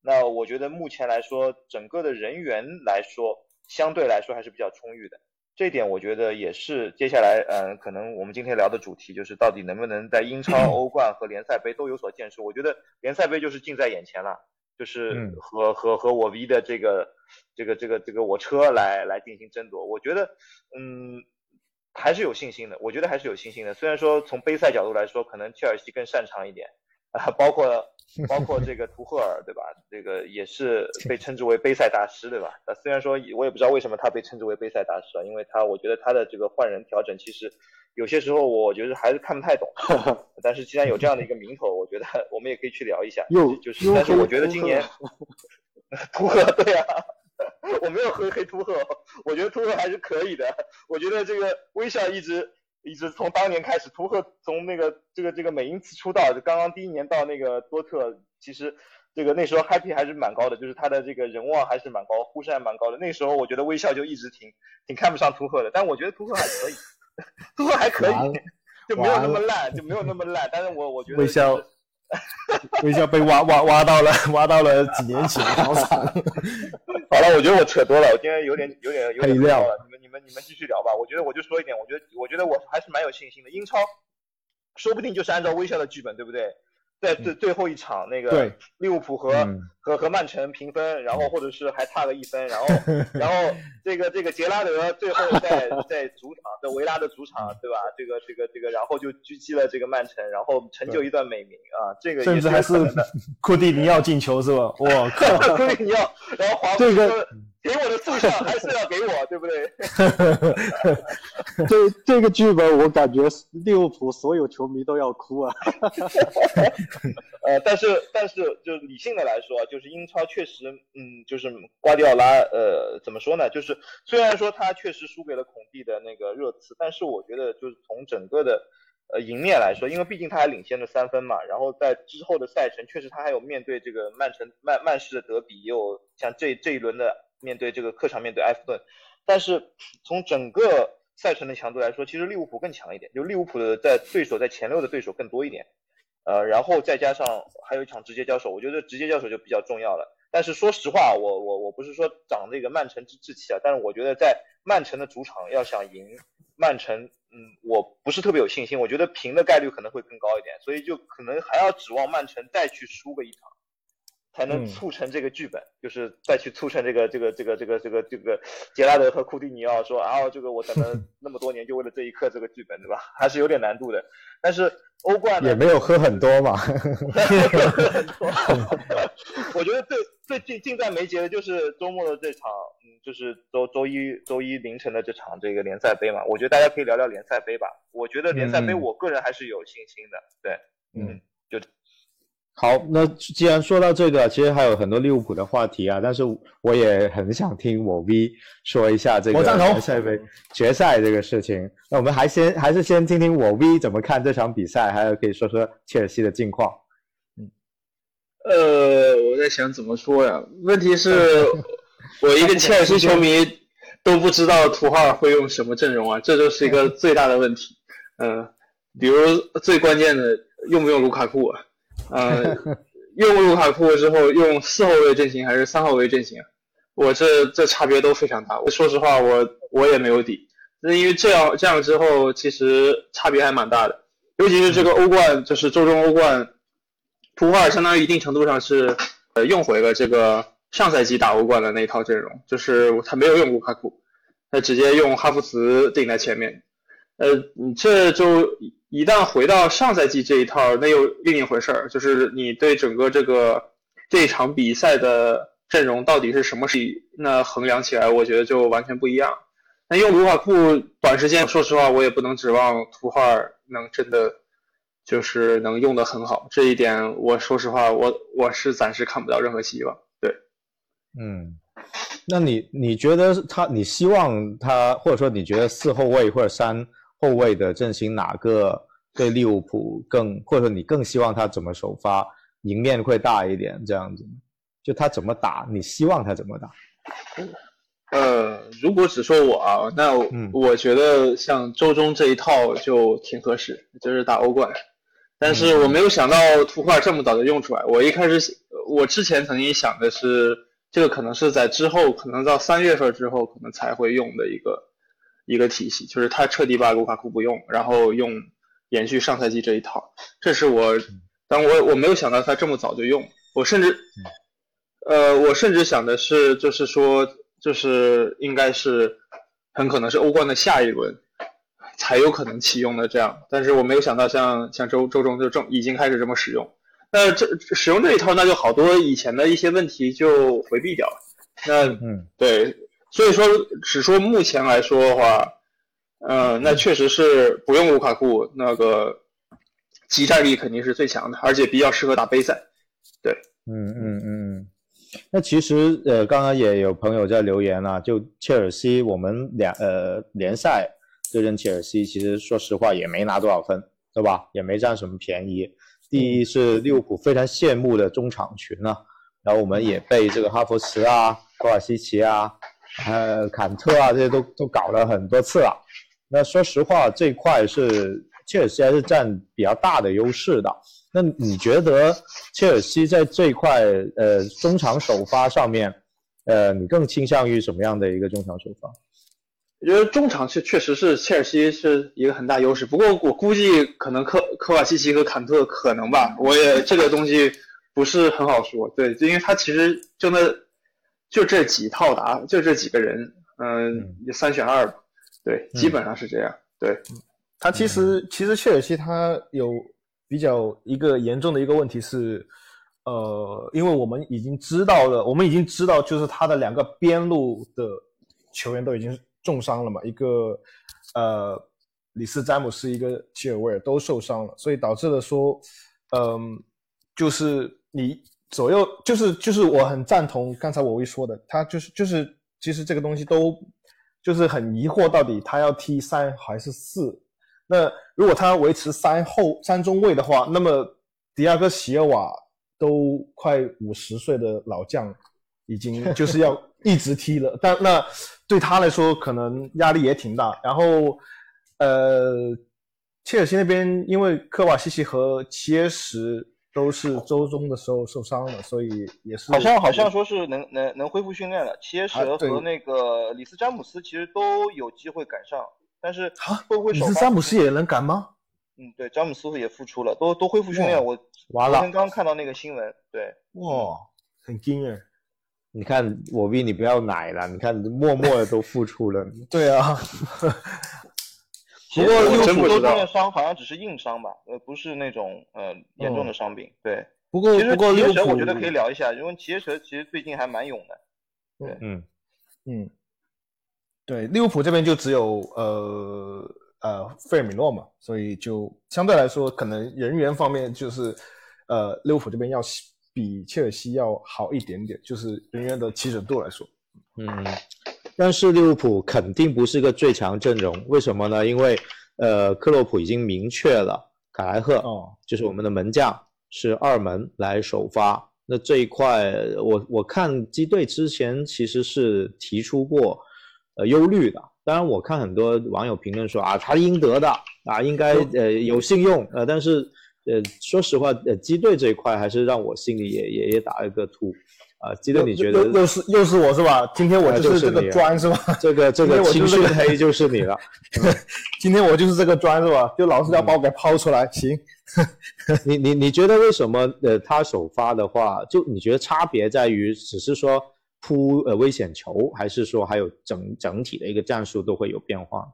E: 那我觉得目前来说，整个的人员来说，相对来说还是比较充裕的。这点我觉得也是接下来，嗯，可能我们今天聊的主题就是到底能不能在英超、欧冠和联赛杯都有所建树。我觉得联赛杯就是近在眼前了，就是和和和我 V 的这个这个这个这个我车来来进行争夺。我觉得，嗯，还是有信心的。我觉得还是有信心的。虽然说从杯赛角度来说，可能切尔西更擅长一点。啊，包括 包括这个图赫尔，对吧？这个也是被称之为杯赛大师，对吧？那虽然说我也不知道为什么他被称之为杯赛大师啊，因为他我觉得他的这个换人调整，其实有些时候我觉得还是看不太懂。但是既然有这样的一个名头，我觉得我们也可以去聊一下。就是，但是我觉得今年图赫 对啊，我没有黑黑秃鹤，我觉得秃鹤还是可以的。我觉得这个微笑一直。一直从当年开始，秃鹤从那个这个这个美因茨出道，就刚刚第一年到那个多特，其实这个那时候 happy 还是蛮高的，就是他的这个人望还是蛮高，呼声还蛮高的。那时候我觉得微笑就一直挺挺看不上秃鹤的，但我觉得秃鹤还可以，秃鹤还可以，就没有那么烂，就没有那么烂。但是我我觉得
A: 微笑 微笑被挖挖挖到了，挖到了几年前，好惨。
E: 好了，我觉得我扯多了，我今天有点有点有点料了，你们。你们你们继续聊吧，我觉得我就说一点，我觉得我觉得我还是蛮有信心的。英超说不定就是按照微笑的剧本，对不对？在最最后一场那个利物浦和和和曼城平分，然后或者是还差个一分，然后 然后这个这个杰拉德最后在在主场在维拉的主场对吧？这个这个这个然后就狙击了这个曼城，然后成就一段美名啊！这个
F: 甚至还是库蒂尼奥进球是吧？哇 靠！
E: 库蒂尼奥，然后华这个。给我的塑像还是要给我，对不对？
D: 这这个剧本，我感觉利物浦所有球迷都要哭啊！
E: 呃，但是但是，就理性的来说，就是英超确实，嗯，就是瓜迪奥拉，呃，怎么说呢？就是虽然说他确实输给了孔蒂的那个热刺，但是我觉得就是从整个的呃赢面来说，因为毕竟他还领先了三分嘛。然后在之后的赛程，确实他还有面对这个曼城曼曼市的德比，也有像这这一轮的。面对这个客场面对埃弗顿，但是从整个赛程的强度来说，其实利物浦更强一点，就利物浦的在对手在前六的对手更多一点，呃，然后再加上还有一场直接交手，我觉得直接交手就比较重要了。但是说实话，我我我不是说长这个曼城之志气啊，但是我觉得在曼城的主场要想赢曼城，嗯，我不是特别有信心，我觉得平的概率可能会更高一点，所以就可能还要指望曼城再去输个一场。才能促成这个剧本，就是再去促成这个这个这个这个这个这个杰拉德和库蒂尼奥说，啊，这个我等了 那么多年，就为了这一刻这个剧本，对吧？还是有点难度的。但是欧冠
A: 也没有喝很多嘛。
E: 喝很多我觉得最最近近在眉睫的就是周末的这场，嗯，就是周周一周一凌晨的这场这个联赛杯嘛。我觉得大家可以聊聊联赛杯吧。我觉得联赛杯，我个人还是有信心的。对，嗯，就。
A: 好，那既然说到这个，其实还有很多利物浦的话题啊，但是我也很想听我 V 说一下这个决赛杯决赛这个事情。那我们还先还是先听听我 V 怎么看这场比赛，还有可以说说切尔西的近况。
C: 嗯，呃，我在想怎么说呀？问题是，我一个切尔西球迷都不知道图赫尔会用什么阵容啊，这就是一个最大的问题。嗯，比如最关键的，用不用卢卡库啊？呃，用卢卡库之后用四后卫阵型还是三后卫阵型？我这这差别都非常大。我说实话，我我也没有底。那因为这样这样之后，其实差别还蛮大的。尤其是这个欧冠，就是周中欧冠，图赫尔相当于一定程度上是呃用回了这个上赛季打欧冠的那一套阵容，就是他没有用卢卡库，他直接用哈弗茨顶在前面。呃，你这就。一旦回到上赛季这一套，那又另一回事儿。就是你对整个这个这一场比赛的阵容到底是什么，那衡量起来，我觉得就完全不一样。那用卢卡库，短时间说实话，我也不能指望图赫尔能真的就是能用的很好。这一点，我说实话，我我是暂时看不到任何希望。对，
A: 嗯，那你你觉得他，你希望他，或者说你觉得四后卫或者三？后卫的阵型哪个对利物浦更，或者你更希望他怎么首发，赢面会大一点？这样子，就他怎么打，你希望他怎么打？
C: 呃，如果只说我啊，那我觉得像周中这一套就挺合适，就是打欧冠。但是我没有想到图赫尔这么早就用出来。我一开始，我之前曾经想的是，这个可能是在之后，可能到三月份之后，可能才会用的一个。一个体系就是他彻底把卢卡库不用，然后用延续上赛季这一套，这是我，但我我没有想到他这么早就用，我甚至，呃，我甚至想的是，就是说，就是应该是很可能是欧冠的下一轮才有可能启用的这样，但是我没有想到像像周周中就正已经开始这么使用，那这使用这一套，那就好多以前的一些问题就回避掉了，那嗯。对。所以说，只说目前来说的话，呃，那确实是不用卢卡库，那个集战力肯定是最强的，而且比较适合打杯赛。对，
A: 嗯嗯嗯。那其实呃，刚刚也有朋友在留言啊，就切尔西，我们两呃联赛对阵切尔西，其实说实话也没拿多少分，对吧？也没占什么便宜。第一是利物浦非常羡慕的中场群啊，然后我们也被这个哈弗茨啊、科瓦西奇啊。呃，坎特啊，这些都都搞了很多次了。那说实话，这块是切尔西还是占比较大的优势的。那你觉得切尔西在这块呃中场首发上面，呃，你更倾向于什么样的一个中场首发？
C: 我觉得中场确确实是切尔西是一个很大优势，不过我估计可能科科瓦西奇和坎特可能吧，我也这个东西不是很好说。对，因为他其实就那就这几套答，就这几个人，嗯，三选二吧，对，基本上是这样。对，
B: 他其实其实切尔西他有比较一个严重的一个问题是，呃，因为我们已经知道了，我们已经知道就是他的两个边路的球员都已经。重伤了嘛？一个呃，里斯詹姆斯，一个切尔维尔都受伤了，所以导致了说，嗯，就是你左右，就是就是我很赞同刚才我威说的，他就是就是其实这个东西都就是很疑惑，到底他要踢三还是四？那如果他维持三后三中卫的话，那么迪亚哥席尔瓦都快五十岁的老将，已经就是要一直踢了，但那。对他来说，可能压力也挺大。然后，呃，切尔西那边因为科瓦西奇和齐耶什都是周中的时候受伤了，所以也是
E: 好像好像说是能能能恢复训练了。切蛇和那个里斯詹姆斯其实都有机会赶上，但是会不会？
B: 里斯詹姆斯也能赶吗？
E: 嗯，对，詹姆斯也复出了，都都恢复训练。我
B: 完了，
E: 刚刚看到那个新闻，对，
B: 哇，很惊人。
A: 你看我比你不要奶了，你看默默的都付出了。
B: 对啊，
E: 不过六十多天的伤好像只是硬伤吧，呃，不是那种呃严重的伤病。对，
B: 不过
E: 其实
B: 齐
E: 耶蛇我觉得可以聊一下，因为齐耶蛇其实最近还蛮勇的。对，
B: 嗯嗯，对，利物浦这边就只有呃呃费尔米诺嘛，所以就相对来说可能人员方面就是呃利物浦这边要。比切尔西要好一点点，就是人员的齐整度来说，
A: 嗯，但是利物浦肯定不是个最强阵容，为什么呢？因为呃，克洛普已经明确了，卡莱赫哦，就是我们的门将是二门来首发。那这一块，我我看基队之前其实是提出过呃忧虑的。当然，我看很多网友评论说啊，他应得的啊，应该呃有信用呃，但是。呃，说实话，呃，基队这一块还是让我心里也也也打了个突，啊，基队你觉得
B: 又又是又是我是吧？今天我就是这个砖是吧？
A: 这个这个情绪黑就是你了，
B: 今天我就是这个砖是吧？就老是要把我给抛出来，行？
A: 你你你觉得为什么呃他首发的话，就你觉得差别在于只是说扑呃危险球，还是说还有整整体的一个战术都会有变化？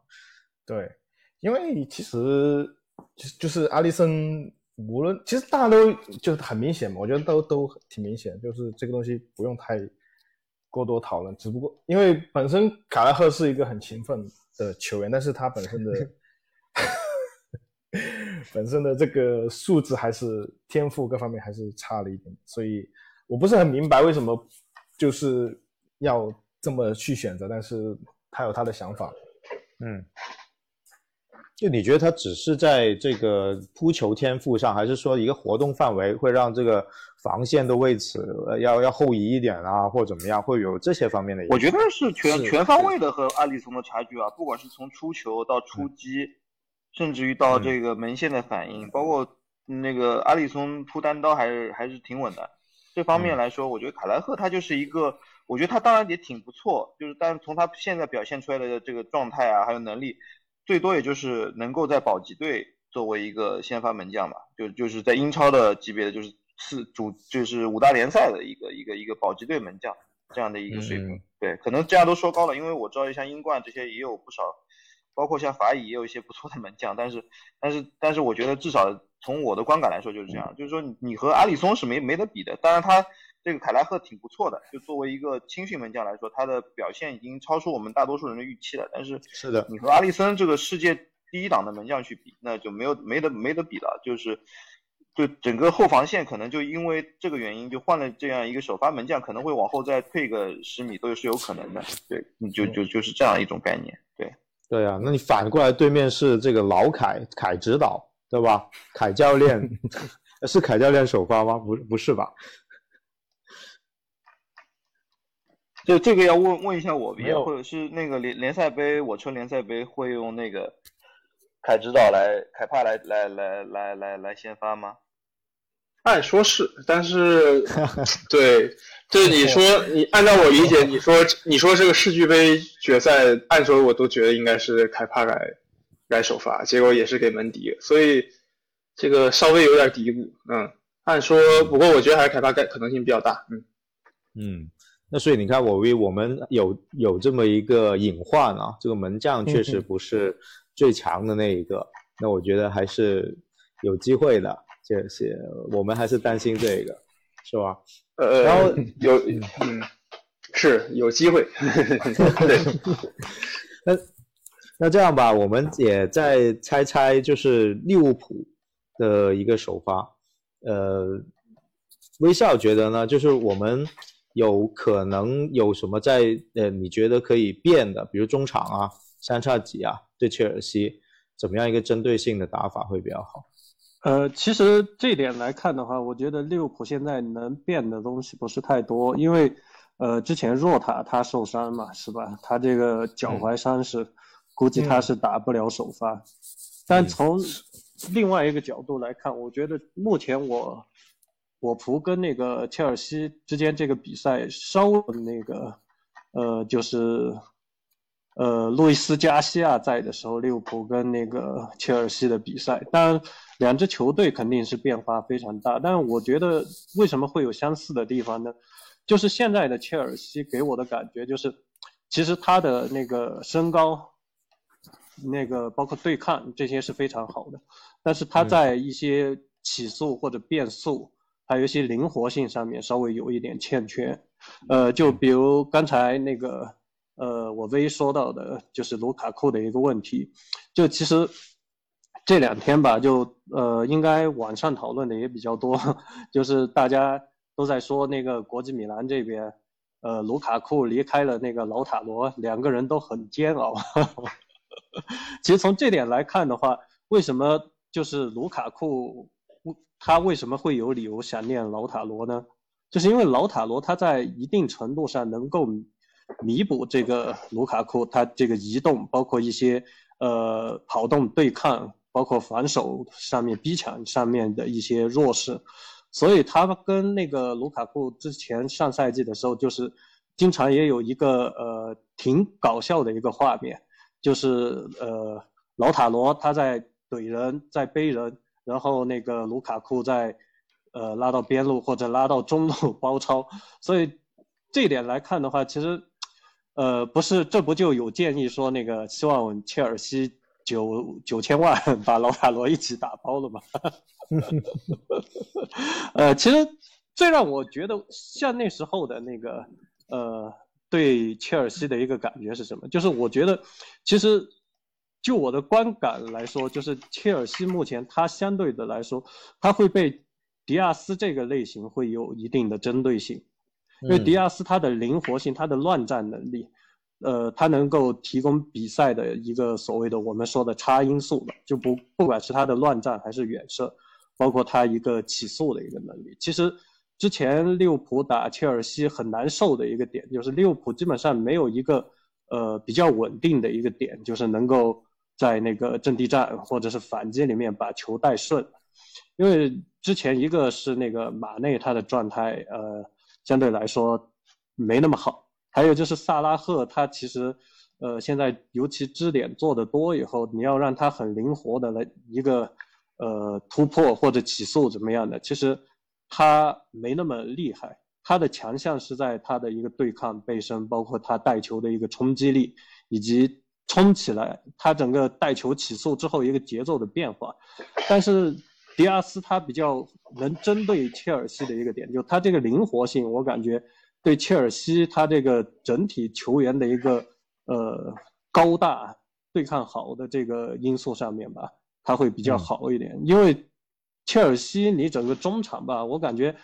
B: 对，因为其实就就是阿里森。无论其实大家都就是很明显嘛，我觉得都都挺明显，就是这个东西不用太过多讨论。只不过因为本身卡拉赫是一个很勤奋的球员，但是他本身的 本身的这个素质还是天赋各方面还是差了一点，所以我不是很明白为什么就是要这么去选择，但是他有他的想法，
A: 嗯。就你觉得他只是在这个扑球天赋上，还是说一个活动范围会让这个防线都为此要要后移一点啊，或怎么样，会有这些方面的？
E: 我觉得是全全方位的和阿里松的差距啊，不管是从出球到出击，甚至于到这个门线的反应，包括那个阿里松扑单刀还是还是挺稳的。这方面来说，我觉得卡莱赫他就是一个，我觉得他当然也挺不错，就是但是从他现在表现出来的这个状态啊，还有能力。最多也就是能够在保级队作为一个先发门将吧，就就是在英超的级别的，就是四主就是五大联赛的一个一个一个保级队门将这样的一个水平。对，可能这样都说高了，因为我知道像英冠这些也有不少，包括像法乙也有一些不错的门将，但是但是但是我觉得至少从我的观感来说就是这样，就是说你和阿里松是没没得比的，当然他。这个凯拉赫挺不错的，就作为一个青训门将来说，他的表现已经超出我们大多数人的预期了。但是，
A: 是的，
E: 你和阿里森这个世界第一档的门将去比，那就没有没得没得比了。就是，就整个后防线可能就因为这个原因，就换了这样一个首发门将，可能会往后再退个十米都是有可能的。对，你就就就是这样一种概念。对，
A: 对啊，那你反过来对面是这个老凯凯指导，对吧？凯教练 是凯教练首发吗？不不是吧？
E: 就这个要问问一下我，别或者是那个联联赛杯，我车联赛杯会用那个凯指导来凯帕来来来来来来先发吗？
C: 按说是，但是 对，这你说 你按照我理解，你说你说这个世俱杯决赛，按说我都觉得应该是凯帕来来首发，结果也是给门迪，所以这个稍微有点嘀咕。嗯，按说，不过我觉得还是凯帕概可能性比较大。嗯
A: 嗯，那所以你看，我为我们有有这么一个隐患啊，这个门将确实不是最强的那一个，那我觉得还是有机会的。这些我们还是担心这个，是吧？
C: 呃，然后有嗯，是有机会。对，
A: 那那这样吧，我们也再猜猜，就是利物浦的一个首发。呃，微笑觉得呢，就是我们有可能有什么在呃，你觉得可以变的，比如中场啊、三叉戟啊，对切尔西怎么样一个针对性的打法会比较好？
D: 呃，其实这点来看的话，我觉得利物浦现在能变的东西不是太多，因为，呃，之前若塔他受伤嘛，是吧？他这个脚踝伤势，估计他是打不了首发。但从另外一个角度来看，我觉得目前我我仆跟那个切尔西之间这个比赛稍微那个，呃，就是。呃，路易斯加西亚在的时候，利物浦跟那个切尔西的比赛，当然两支球队肯定是变化非常大。但我觉得为什么会有相似的地方呢？就是现在的切尔西给我的感觉就是，其实他的那个身高，那个包括对抗这些是非常好的，但是他在一些起速或者变速，还有一些灵活性上面稍微有一点欠缺。呃，就比如刚才那个。呃，我唯一说到的就是卢卡库的一个问题，就其实这两天吧，就呃，应该网上讨论的也比较多，就是大家都在说那个国际米兰这边，呃，卢卡库离开了那个老塔罗，两个人都很煎熬。其实从这点来看的话，为什么就是卢卡库他为什么会有理由想念老塔罗呢？就是因为老塔罗他在一定程度上能够。弥补这个卢卡库他这个移动，包括一些呃跑动对抗，包括防守上面逼抢上面的一些弱势，所以他跟那个卢卡库之前上赛季的时候，就是经常也有一个呃挺搞笑的一个画面，就是呃老塔罗他在怼人，在背人，然后那个卢卡库在呃拉到边路或者拉到中路包抄，所以这一点来看的话，其实。呃，不是，这不就有建议说那个希望切尔西九九千万 把老塔罗一起打包了吗？呃，其实最让我觉得像那时候的那个呃，对切尔西的一个感觉是什么？就是我觉得，其实就我的观感来说，就是切尔西目前它相对的来说，它会被迪亚斯这个类型会有一定的针对性。因为迪亚斯他的灵活性，他的乱战能力，呃，他能够提供比赛的一个所谓的我们说的差因素吧，就不不管是他的乱战还是远射，包括他一个起速的一个能力。其实之前利物浦打切尔西很难受的一个点，就是利物浦基本上没有一个呃比较稳定的一个点，就是能够在那个阵地战或者是反击里面把球带顺。因为之前一个是那个马内他的状态，呃。相对来说没那么好，还有就是萨拉赫，他其实，呃，现在尤其支点做的多以后，你要让他很灵活的来一个，呃，突破或者起速怎么样的，其实他没那么厉害。他的强项是在他的一个对抗背身，包括他带球的一个冲击力，以及冲起来他整个带球起速之后一个节奏的变化。但是。迪亚斯他比较能针对切尔西的一个点，就他这个灵活性，我感觉对切尔西他这个整体球员的一个呃高大对抗好的这个因素上面吧，他会比较好一点。因为切尔西你整个中场吧，我感觉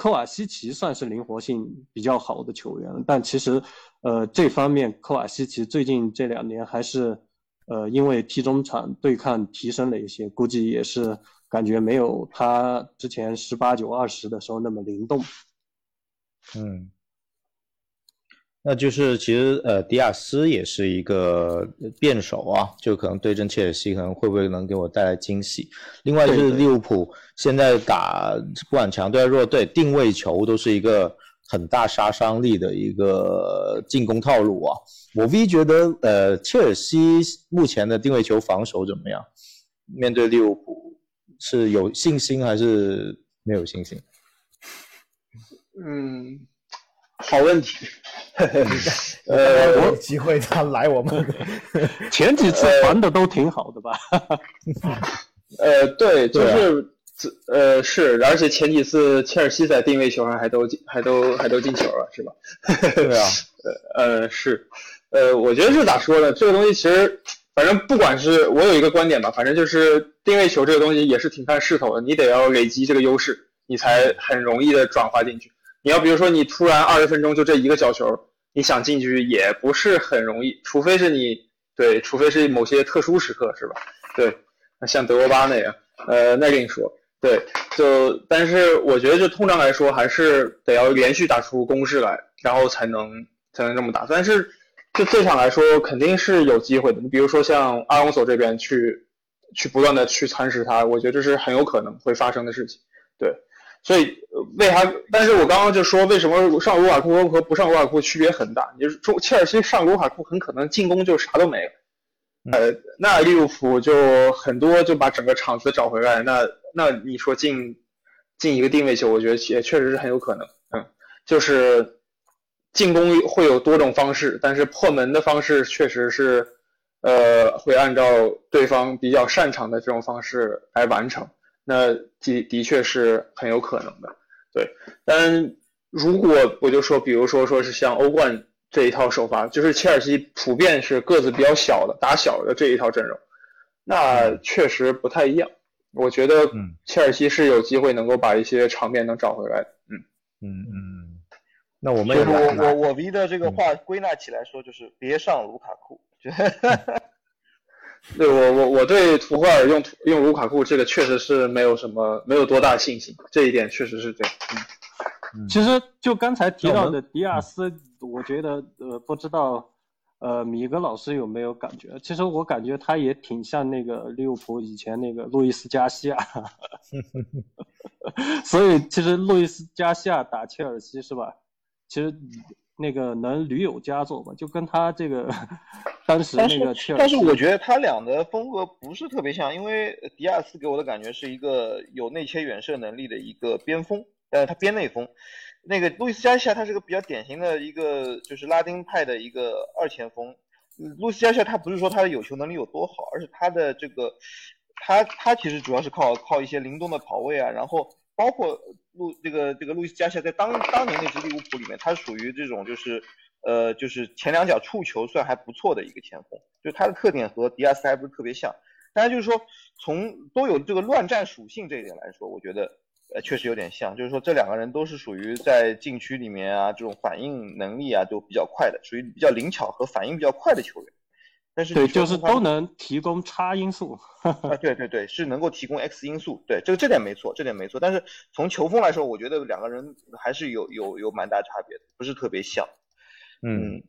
D: 科瓦西奇算是灵活性比较好的球员，但其实呃这方面科瓦西奇最近这两年还是呃因为踢中场对抗提升了一些，估计也是。感觉没有他之前十八九二十的时候那么灵动。
A: 嗯，那就是其实呃，迪亚斯也是一个辩手啊，就可能对阵切尔西，可能会不会能给我带来惊喜？另外就是利物浦现在打不管强队弱队，定位球都是一个很大杀伤力的一个进攻套路啊。我 V 觉得呃，切尔西目前的定位球防守怎么样？面对利物浦是有信心还是没有信心？
C: 嗯，好问题。
F: 呃，有机会他来我们。
D: 前几次玩的都挺好的吧？
C: 呃，对，就是呃是，而且前几次切尔西在定位球上还都还都还都进球了，是吧？
A: 对啊，
C: 呃呃是，呃，我觉得是咋说呢？这个东西其实，反正不管是我有一个观点吧，反正就是定位球这个东西也是挺看势头的，你得要累积这个优势，你才很容易的转化进去。你要比如说你突然二十分钟就这一个角球。你想进去也不是很容易，除非是你对，除非是某些特殊时刻，是吧？对，像德罗巴那样，呃，那跟你说，对，就但是我觉得，就通常来说，还是得要连续打出攻势来，然后才能才能这么打。但是就这场来说，肯定是有机会的。你比如说像阿隆索这边去去不断的去蚕食他，我觉得这是很有可能会发生的事情，对。所以为啥？但是我刚刚就说，为什么上卢卡库和不上卢卡库区别很大？就是中切尔西上卢卡库很可能进攻就啥都没了，呃，那利物浦就很多就把整个场子找回来。那那你说进进一个定位球，我觉得也确实是很有可能。嗯，就是进攻会有多种方式，但是破门的方式确实是呃会按照对方比较擅长的这种方式来完成。那的的确是很有可能的，对。但如果我就说，比如说说是像欧冠这一套首发，就是切尔西普遍是个子比较小的，打小的这一套阵容，那确实不太一样。我觉得，切尔西是有机会能够把一些场面能找回来的。嗯
A: 嗯嗯。那我们
E: 我我我 V 的这个话归纳起来说，就是别上卢卡库。
C: 对我我我对图赫尔用用卢卡库这个确实是没有什么没有多大信心，这一点确实是这样。
D: 嗯，其实就刚才提到的迪亚斯，我觉得呃不知道呃米格老师有没有感觉？其实我感觉他也挺像那个利物浦以前那个路易斯加西亚，所以其实路易斯加西亚打切尔西是吧？其实。那个能屡有佳作吧？就跟他这个 当时那个，
E: 但是我觉得他俩的风格不是特别像，因为迪亚斯给我的感觉是一个有内切远射能力的一个边锋，但是他边内锋。那个路易斯加西亚他是个比较典型的一个就是拉丁派的一个二前锋。路易斯加西亚他不是说他的有球能力有多好，而是他的这个他他其实主要是靠靠一些灵动的跑位啊，然后。包括路这个这个路易斯加西亚在当当年那支利物浦里面，他属于这种就是呃就是前两脚触球算还不错的一个前锋，就他的特点和迪亚斯还不是特别像，当然就是说从都有这个乱战属性这一点来说，我觉得呃确实有点像，就是说这两个人都是属于在禁区里面啊这种反应能力啊都比较快的，属于比较灵巧和反应比较快的球员。但是
D: 对，就是都能提供差因素
E: 啊，对对对，是能够提供 X 因素，对，这个这点没错，这点没错。但是从球风来说，我觉得两个人还是有有有蛮大差别的，不是特别像。嗯，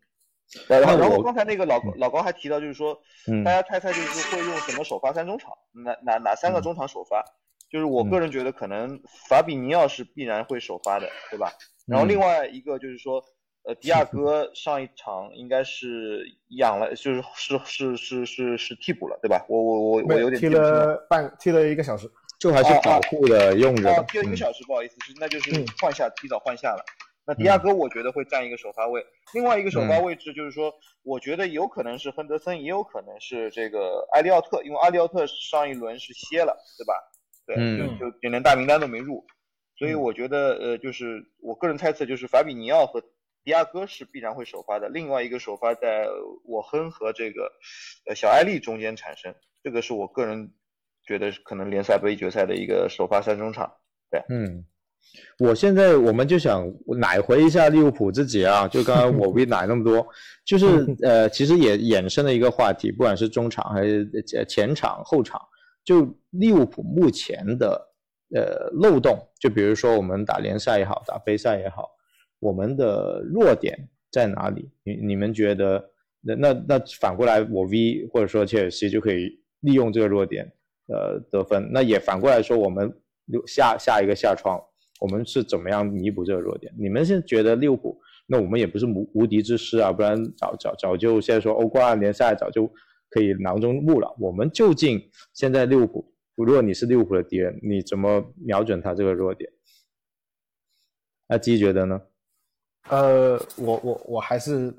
E: 然后然后刚才那个老老高还提到，就是说，大家猜猜就是会用什么首发三中场？哪哪哪三个中场首发？就是我个人觉得可能法比尼奥是必然会首发的，对吧？然后另外一个就是说。呃，迪亚哥上一场应该是养了，就是是是是是是替补了，对吧？我我我我有点
F: 踢了半踢了一个小时，
A: 就还是保护的用着。
E: 踢了一个小时，不好意思，是那就是换下，提早换下了。那迪亚哥我觉得会占一个首发位，另外一个首发位置就是说，我觉得有可能是亨德森，也有可能是这个埃利奥特，因为埃利奥特上一轮是歇了，对吧？对，就就连大名单都没入，所以我觉得呃，就是我个人猜测就是法比尼奥和。迪亚哥是必然会首发的，另外一个首发在我亨和这个呃小艾丽中间产生，这个是我个人觉得可能联赛杯决赛的一个首发三中场。对，
A: 嗯，我现在我们就想奶回一下利物浦自己啊，就刚刚我 没奶那么多，就是 呃，其实也衍生了一个话题，不管是中场还是前场后场，就利物浦目前的呃漏洞，就比如说我们打联赛也好，打杯赛也好。我们的弱点在哪里？你你们觉得那那那反过来，我 V 或者说切尔西就可以利用这个弱点，呃，得分。那也反过来说，我们下下一个下窗，我们是怎么样弥补这个弱点？你们是觉得利物浦？那我们也不是无无敌之师啊，不然早早早就现在说欧冠联赛早就可以囊中物了。我们究竟现在利物浦，如果你是利物浦的敌人，你怎么瞄准他这个弱点？阿基觉得呢？
B: 呃，我我我还是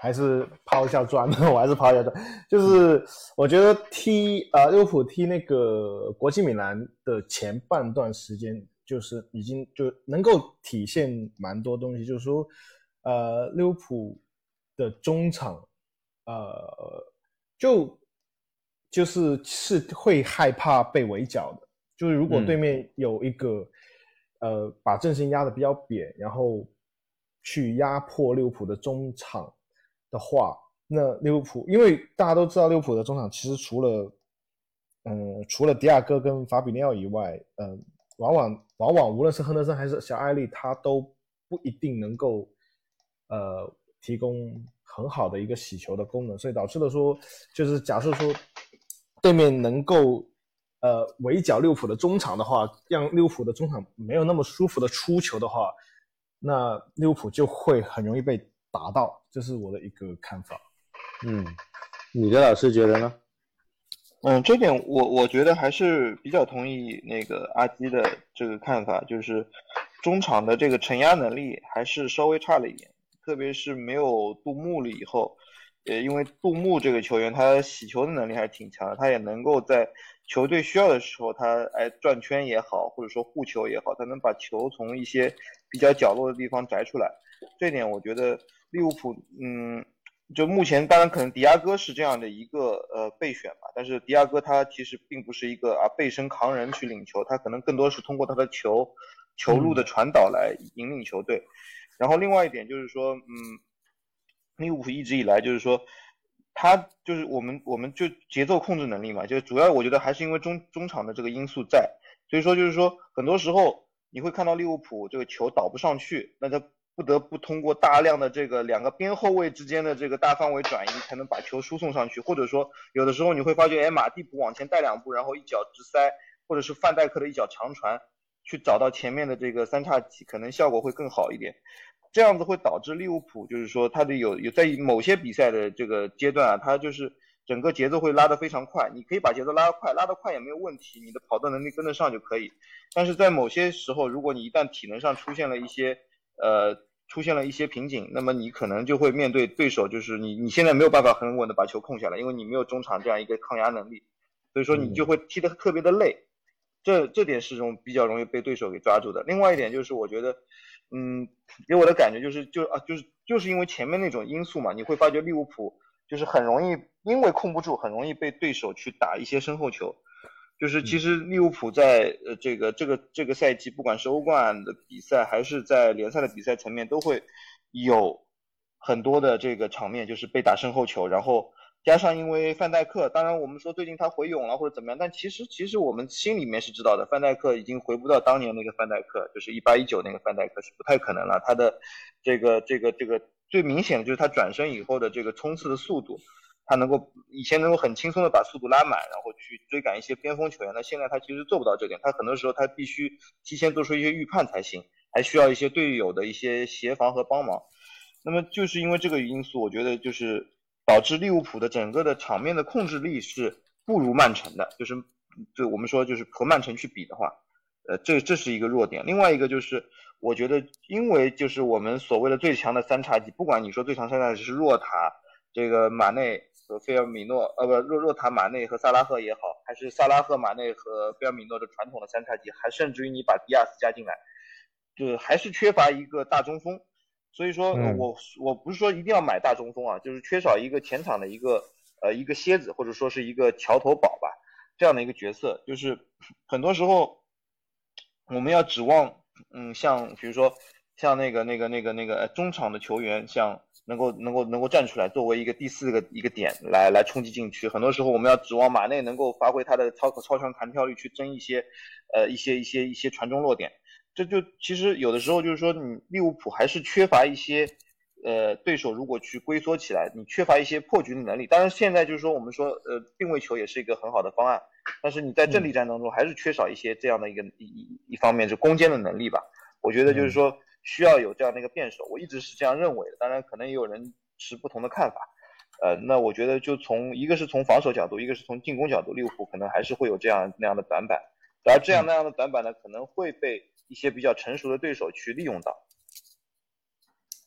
B: 还是抛一下砖，我还是抛一下砖，就是我觉得踢呃利物浦踢那个国际米兰的前半段时间，就是已经就能够体现蛮多东西，就是说。呃，利物浦的中场，呃，就就是是会害怕被围剿的。就是如果对面有一个，呃，把阵型压的比较扁，然后去压迫利物浦的中场的话，那利物浦，因为大家都知道利物浦的中场其实除了，嗯，除了迪亚哥跟法比尼奥以外，嗯，往往往往无论是亨德森还是小艾利，他都不一定能够。呃，提供很好的一个洗球的功能，所以导致了说，就是假设说对面能够呃围剿利物浦的中场的话，让利物浦的中场没有那么舒服的出球的话，那利物浦就会很容易被打到，这是我的一个看法。
A: 嗯，你的老师觉得呢？
E: 嗯，这点我我觉得还是比较同意那个阿基的这个看法，就是中场的这个承压能力还是稍微差了一点。特别是没有杜牧了以后，呃，因为杜牧这个球员他洗球的能力还是挺强的，他也能够在球队需要的时候，他哎转圈也好，或者说护球也好，他能把球从一些比较角落的地方摘出来。这点我觉得利物浦，嗯，就目前当然可能迪亚哥是这样的一个呃备选吧，但是迪亚哥他其实并不是一个啊背身扛人去领球，他可能更多是通过他的球球路的传导来引领球队。然后另外一点就是说，嗯，利物浦一直以来就是说，他就是我们我们就节奏控制能力嘛，就主要我觉得还是因为中中场的这个因素在，所以说就是说很多时候你会看到利物浦这个球导不上去，那他不得不通过大量的这个两个边后卫之间的这个大范围转移才能把球输送上去，或者说有的时候你会发觉，哎，马蒂普往前带两步，然后一脚直塞，或者是范戴克的一脚长传。去找到前面的这个三叉戟，可能效果会更好一点。这样子会导致利物浦，就是说他的有有在某些比赛的这个阶段啊，他就是整个节奏会拉得非常快。你可以把节奏拉得快，拉得快也没有问题，你的跑动能力跟得上就可以。但是在某些时候，如果你一旦体能上出现了一些呃出现了一些瓶颈，那么你可能就会面对对手，就是你你现在没有办法很稳的把球控下来，因为你没有中场这样一个抗压能力，所以说你就会踢得特别的累。这这点是种比较容易被对手给抓住的。另外一点就是，我觉得，嗯，给我的感觉就是，就啊，就是就是因为前面那种因素嘛，你会发觉利物浦就是很容易因为控不住，很容易被对手去打一些身后球。就是其实利物浦在呃这个这个这个赛季，不管是欧冠的比赛还是在联赛的比赛层面，都会有很多的这个场面，就是被打身后球，然后。加上因为范戴克，当然我们说最近他回勇了或者怎么样，但其实其实我们心里面是知道的，范戴克已经回不到当年那个范戴克，就是一八一九那个范戴克是不太可能了。他的这个这个这个最明显的就是他转身以后的这个冲刺的速度，他能够以前能够很轻松的把速度拉满，然后去追赶一些边锋球员，那现在他其实做不到这点，他很多时候他必须提前做出一些预判才行，还需要一些队友的一些协防和帮忙。那么就是因为这个因素，我觉得就是。导致利物浦的整个的场面的控制力是不如曼城的，就是就我们说就是和曼城去比的话，呃，这这是一个弱点。另外一个就是，我觉得因为就是我们所谓的最强的三叉戟，不管你说最强三叉戟是若塔、这个马内和菲尔米诺，呃，不，若若塔、马内和萨拉赫也好，还是萨拉赫、马内和菲尔米诺的传统的三叉戟，还甚至于你把迪亚斯加进来，就还是缺乏一个大中锋。所以说，我我不是说一定要买大中锋啊，就是缺少一个前场的一个呃一个蝎子，或者说是一个桥头堡吧，这样的一个角色，就是很多时候我们要指望，嗯，像比如说像那个那个那个那个中场的球员，像能够能够能够站出来，作为一个第四个一个点来来冲击禁区，很多时候我们要指望马内能够发挥他的超超强弹跳力去争一些呃一些一些一些传中落点。这就其实有的时候就是说，你利物浦还是缺乏一些，呃，对手如果去龟缩起来，你缺乏一些破局的能力。当然，现在就是说，我们说，呃，定位球也是一个很好的方案，但是你在阵地战当中还是缺少一些这样的一个一一一方面是攻坚的能力吧。我觉得就是说需要有这样的一个辩手，我一直是这样认为的。当然，可能也有人持不同的看法。呃，那我觉得就从一个是从防守角度，一个是从进攻角度，利物浦可能还是会有这样那样的短板，而这样那样的短板呢，可能会被一些比较成熟的对手去利用到。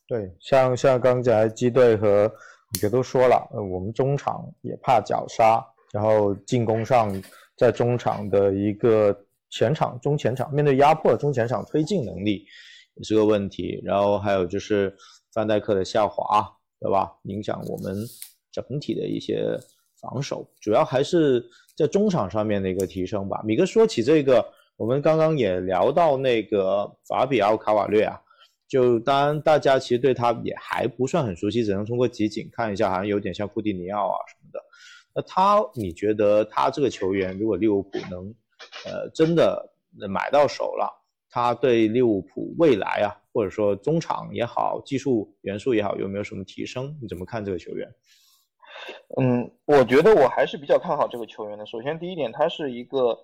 A: 对，像像刚才基队和宇杰都说了，呃，我们中场也怕绞杀，然后进攻上在中场的一个前场、中前场面对压迫，中前场推进能力也是个问题。然后还有就是范戴克的下滑，对吧？影响我们整体的一些防守，主要还是在中场上面的一个提升吧。米哥说起这个，我们刚刚也聊到那个法比奥卡瓦略啊。就当然，大家其实对他也还不算很熟悉，只能通过集锦看一下，好像有点像库蒂尼奥啊什么的。那他，你觉得他这个球员，如果利物浦能，呃，真的买到手了，他对利物浦未来啊，或者说中场也好，技术元素也好，有没有什么提升？你怎么看这个球员？
E: 嗯，我觉得我还是比较看好这个球员的。首先，第一点，他是一个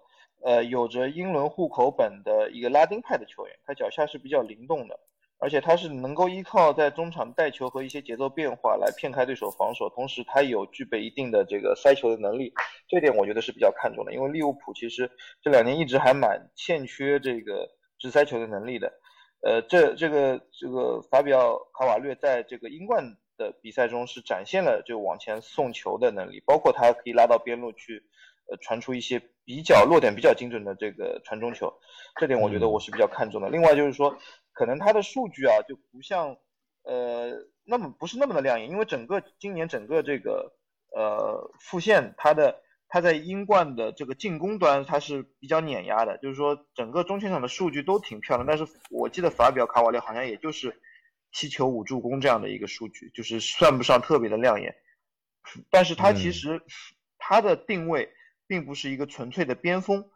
E: 呃有着英伦户口本的一个拉丁派的球员，他脚下是比较灵动的。而且他是能够依靠在中场带球和一些节奏变化来骗开对手防守，同时他有具备一定的这个塞球的能力，这点我觉得是比较看重的。因为利物浦其实这两年一直还蛮欠缺这个直塞球的能力的。呃，这这个这个法比奥卡瓦略在这个英冠的比赛中是展现了就往前送球的能力，包括他可以拉到边路去，呃，传出一些比较落点比较精准的这个传中球，这点我觉得我是比较看重的。另外就是说。可能他的数据啊就不像，呃，那么不是那么的亮眼，因为整个今年整个这个呃复线，他的他在英冠的这个进攻端他是比较碾压的，就是说整个中前场的数据都挺漂亮，但是我记得法比奥卡瓦略好像也就是七球五助攻这样的一个数据，就是算不上特别的亮眼，但是他其实他的定位并不是一个纯粹的边锋，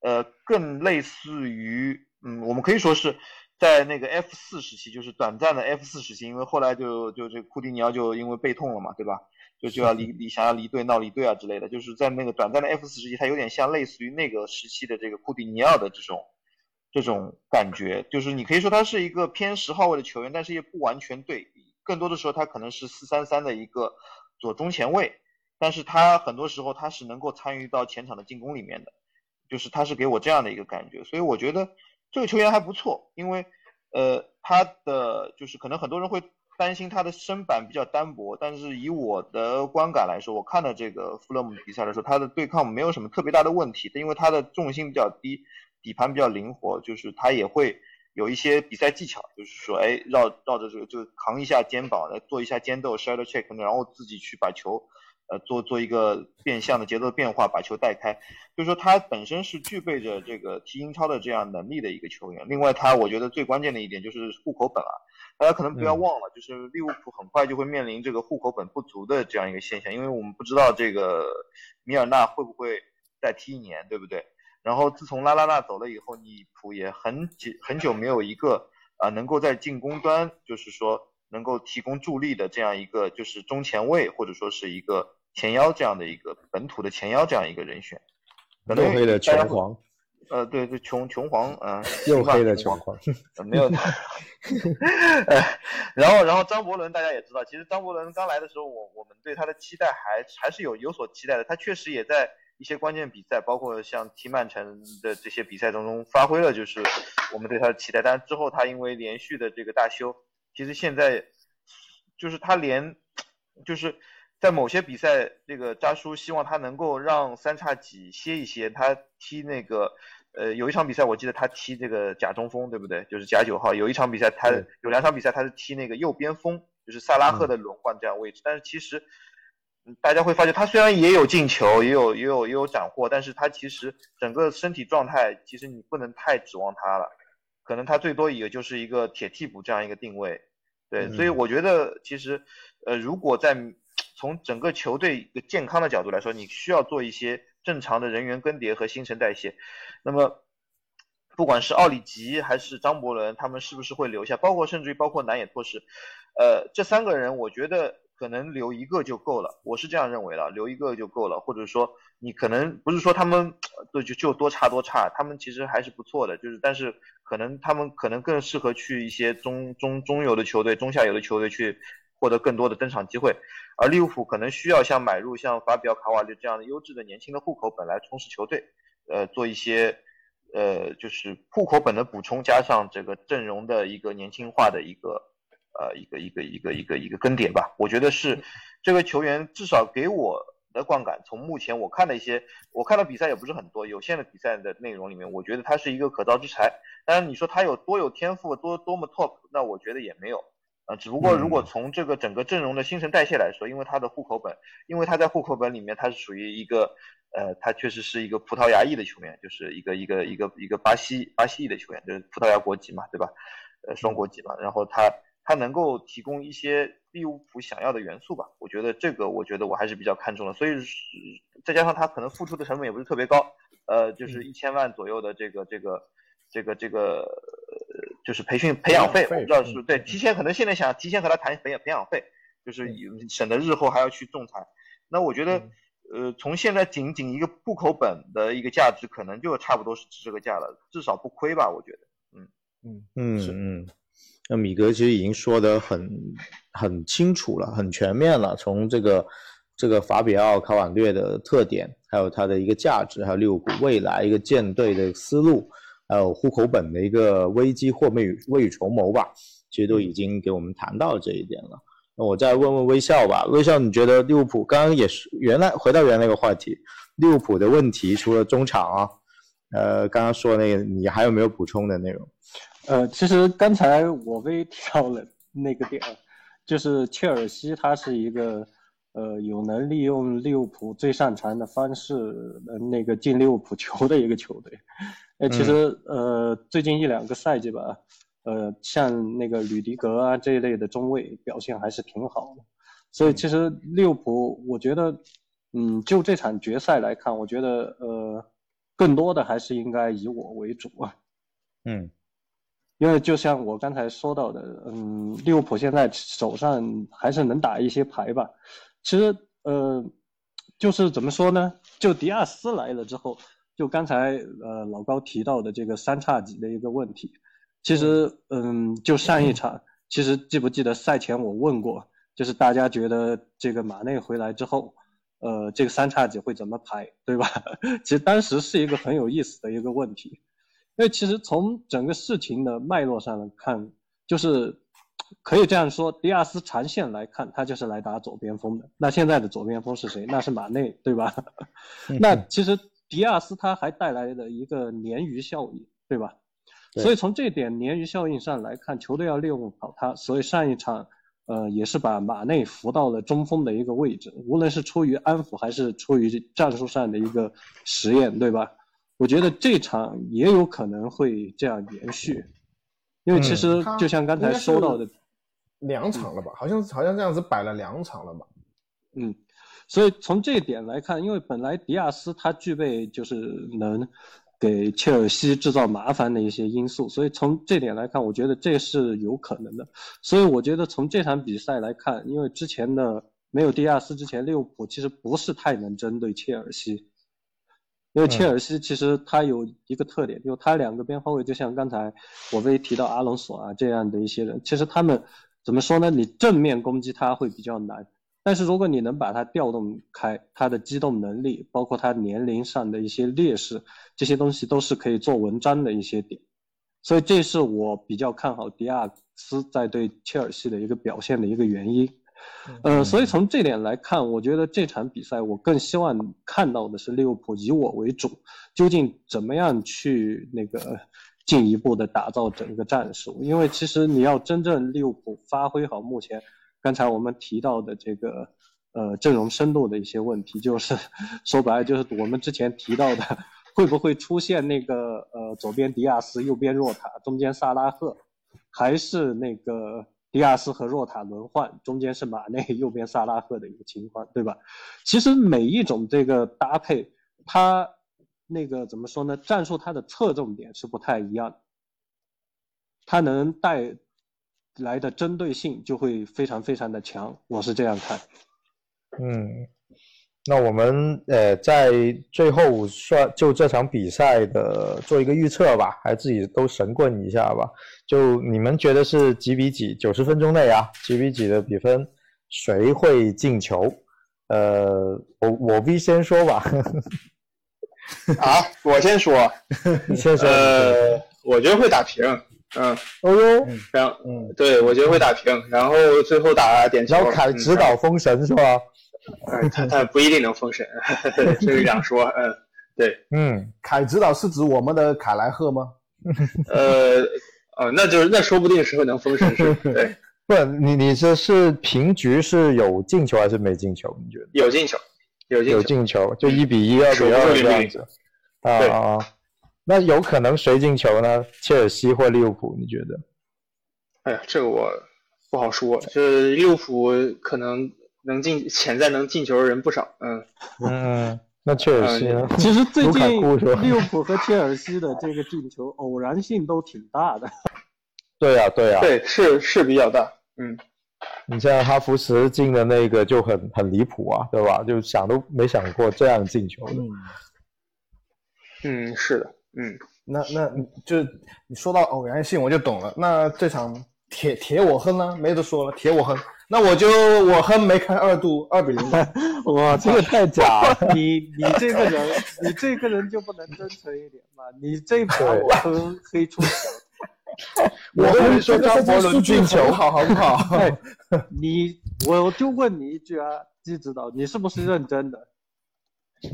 E: 呃，更类似于，嗯，我们可以说是。在那个 F 四时期，就是短暂的 F 四时期，因为后来就就这库蒂尼奥就因为背痛了嘛，对吧？就就要离离想要离队闹离队啊之类的，就是在那个短暂的 F 四时期，他有点像类似于那个时期的这个库蒂尼奥的这种这种感觉，就是你可以说他是一个偏十号位的球员，但是也不完全对，更多的时候他可能是四三三的一个左中前卫，但是他很多时候他是能够参与到前场的进攻里面的，就是他是给我这样的一个感觉，所以我觉得。这个球员还不错，因为，呃，他的就是可能很多人会担心他的身板比较单薄，但是以我的观感来说，我看了这个富勒姆比赛的时候，他的对抗没有什么特别大的问题，因为他的重心比较低，底盘比较灵活，就是他也会有一些比赛技巧，就是说，哎，绕绕着这个就扛一下肩膀来做一下肩斗 shoulder check，然后自己去把球。呃，做做一个变相的节奏变化，把球带开，就是说他本身是具备着这个踢英超的这样能力的一个球员。另外，他我觉得最关键的一点就是户口本啊，大家可能不要忘了，就是利物浦很快就会面临这个户口本不足的这样一个现象，因为我们不知道这个米尔纳会不会再踢一年，对不对？然后自从拉拉纳走了以后，利物浦也很久很久没有一个啊能够在进攻端，就是说能够提供助力的这样一个就是中前卫或者说是一个。前腰这样的一个本土的前腰这样一个人选，
A: 又黑的琼 皇，
E: 呃，对对，琼琼皇，嗯，
A: 又黑的琼皇，
E: 没有，然后然后张伯伦大家也知道，其实张伯伦刚来的时候，我我们对他的期待还还是有有所期待的，他确实也在一些关键比赛，包括像踢曼城的这些比赛当中发挥了，就是我们对他的期待，但是之后他因为连续的这个大修，其实现在就是他连就是。在某些比赛，这个扎叔希望他能够让三叉戟歇一歇。他踢那个，呃，有一场比赛我记得他踢这个假中锋，对不对？就是假九号。有一场比赛他有两场比赛他是踢那个右边锋，就是萨拉赫的轮换这样位置。但是其实大家会发现，他虽然也有进球，也有也有也有斩获，但是他其实整个身体状态，其实你不能太指望他了。可能他最多也就是一个铁替补这样一个定位。对，所以我觉得其实，呃，如果在从整个球队一个健康的角度来说，你需要做一些正常的人员更迭和新陈代谢。那么，不管是奥里吉还是张伯伦，他们是不是会留下？包括甚至于包括南野拓实，呃，这三个人，我觉得可能留一个就够了，我是这样认为的，留一个就够了。或者说，你可能不是说他们对就就多差多差，他们其实还是不错的，就是但是可能他们可能更适合去一些中中中游的球队、中下游的球队去获得更多的登场机会，而利物浦可能需要像买入像法比奥卡瓦略这样的优质的年轻的户口本来充实球队，呃，做一些。呃，就是户口本的补充，加上这个阵容的一个年轻化的一个，呃，一个一个一个一个一个更迭吧。我觉得是这个球员至少给我的观感，从目前我看的一些，我看的比赛也不是很多，有限的比赛的内容里面，我觉得他是一个可造之材。当然，你说他有多有天赋，多多么 top，那我觉得也没有。呃，只不过如果从这个整个阵容的新陈代谢来说，因为他的户口本，因为他在户口本里面他是属于一个。呃，他确实是一个葡萄牙裔的球员，就是一个一个一个一个巴西巴西裔的球员，就是葡萄牙国籍嘛，对吧？呃，双国籍嘛。然后他他能够提供一些利物浦想要的元素吧？我觉得这个，我觉得我还是比较看重的。所以再加上他可能付出的成本也不是特别高，呃，就是一千万左右的这个这个这个这个，就是培训培养费，我不知道是对提前可能现在想提前和他谈培养培养费，就是省得日后还要去仲裁。那我觉得。呃，从现在仅仅一个户口本的一个价值，可能就差不多是值这个价了，至少不亏吧？我觉得，
A: 嗯嗯嗯嗯。那米格其实已经说得很很清楚了，很全面了。从这个这个法比奥卡瓦略的特点，还有它的一个价值，还有利物浦未来一个建队的思路，还有户口本的一个危机或未未雨绸缪吧，其实都已经给我们谈到这一点了。那我再问问微笑吧，微笑，你觉得利物浦刚刚也是原来回到原来那个话题，利物浦的问题除了中场啊，呃，刚刚说那个，你还有没有补充的内容？
D: 呃，其实刚才我微提到了那个点，就是切尔西他是一个呃有能利用利物浦最擅长的方式那个进利物浦球的一个球队，呃，其实呃最近一两个赛季吧。呃，像那个吕迪格啊这一类的中卫表现还是挺好的，所以其实利物浦，我觉得，嗯，就这场决赛来看，我觉得呃，更多的还是应该以我为主啊。
A: 嗯，
D: 因为就像我刚才说到的，嗯，利物浦现在手上还是能打一些牌吧。其实呃，就是怎么说呢？就迪亚斯来了之后，就刚才呃老高提到的这个三叉戟的一个问题。其实，嗯，就上一场，其实记不记得赛前我问过，就是大家觉得这个马内回来之后，呃，这个三叉戟会怎么排，对吧？其实当时是一个很有意思的一个问题，因为其实从整个事情的脉络上来看，就是可以这样说，迪亚斯长线来看，他就是来打左边锋的。那现在的左边锋是谁？那是马内，对吧？那其实迪亚斯他还带来了一个鲶鱼效应，对吧？所以从这点鲶鱼效应上来看，球队要利用好他。所以上一场，呃，也是把马内扶到了中锋的一个位置。无论是出于安抚，还是出于战术上的一个实验，对吧？我觉得这场也有可能会这样延续，因为其实就像刚才说到的，
F: 两场了吧？好像好像这样子摆了两场了吧？
D: 嗯，所以从这一点来看，因为本来迪亚斯他具备就是能。给切尔西制造麻烦的一些因素，所以从这点来看，我觉得这是有可能的。所以我觉得从这场比赛来看，因为之前的没有迪亚斯之前，利物浦其实不是太能针对切尔西，因为切尔西其实他有一个特点，就他两个边后卫，就像刚才我被提到阿隆索啊这样的一些人，其实他们怎么说呢？你正面攻击他会比较难。但是如果你能把它调动开，他的机动能力，包括他年龄上的一些劣势，这些东西都是可以做文章的一些点，所以这是我比较看好迪亚斯在对切尔西的一个表现的一个原因。呃，所以从这点来看，我觉得这场比赛我更希望看到的是利物浦以我为主，究竟怎么样去那个 进一步的打造整个战术？因为其实你要真正利物浦发挥好目前。刚才我们提到的这个，呃，阵容深度的一些问题，就是 说白了，就是我们之前提到的，会不会出现那个，呃，左边迪亚斯，右边若塔，中间萨拉赫，还是那个迪亚斯和若塔轮换，中间是马内，右边萨拉赫的一个情况，对吧？其实每一种这个搭配，它那个怎么说呢？战术它的侧重点是不太一样的，它能带来的针对性就会非常非常的强，我是这样看。
A: 嗯，那我们呃在最后算就这场比赛的做一个预测吧，还自己都神棍一下吧。就你们觉得是几比几？九十分钟内啊，几比几的比分，谁会进球？呃，我我 V 先说吧。
C: 啊，我 先说，
A: 你先说。
C: 呃，我觉得会打平。嗯，
A: 哦哟，
C: 然后，嗯，对，我觉得会打平，然后最后打点球。
A: 然后凯指导封神是吧？
C: 嗯，他他不一定能封神，这是两说。嗯，对，
A: 嗯，
F: 凯指导是指我们的凯莱赫吗？
C: 呃，哦，那就是那说不定时候能封神是？对，
A: 不，你你这是平局是有进球还是没进球？你觉得？
C: 有进球，有进
A: 有进球，就一比一、二比二这样子。啊。那有可能谁进球呢？切尔西或利物浦？你觉得？
C: 哎呀，这个我不好说。这利物浦可能能进，潜在能进球的人不少。
A: 嗯嗯，那切尔西呢？
D: 其实最近利物浦和切尔西的这个进球偶然性都挺大的。
A: 对 呀对呀，
C: 对是是比较大。嗯，
A: 你像哈弗茨进的那个就很很离谱啊，对吧？就想都没想过这样进球的。
C: 嗯，是的。嗯，
F: 那那就你说到偶然性，我就懂了。那这场铁铁我哼呢？没得说了，铁我哼。那我就我哼没开二度，二比零。
A: 哇，这个太假了！
D: 你你这个人，你这个人就不能真诚一点吗？你这把我哼黑出小，
A: 我跟你说张伯伦进球好好不好？
D: 你我就问你一句啊，季指导，你是不是认真的？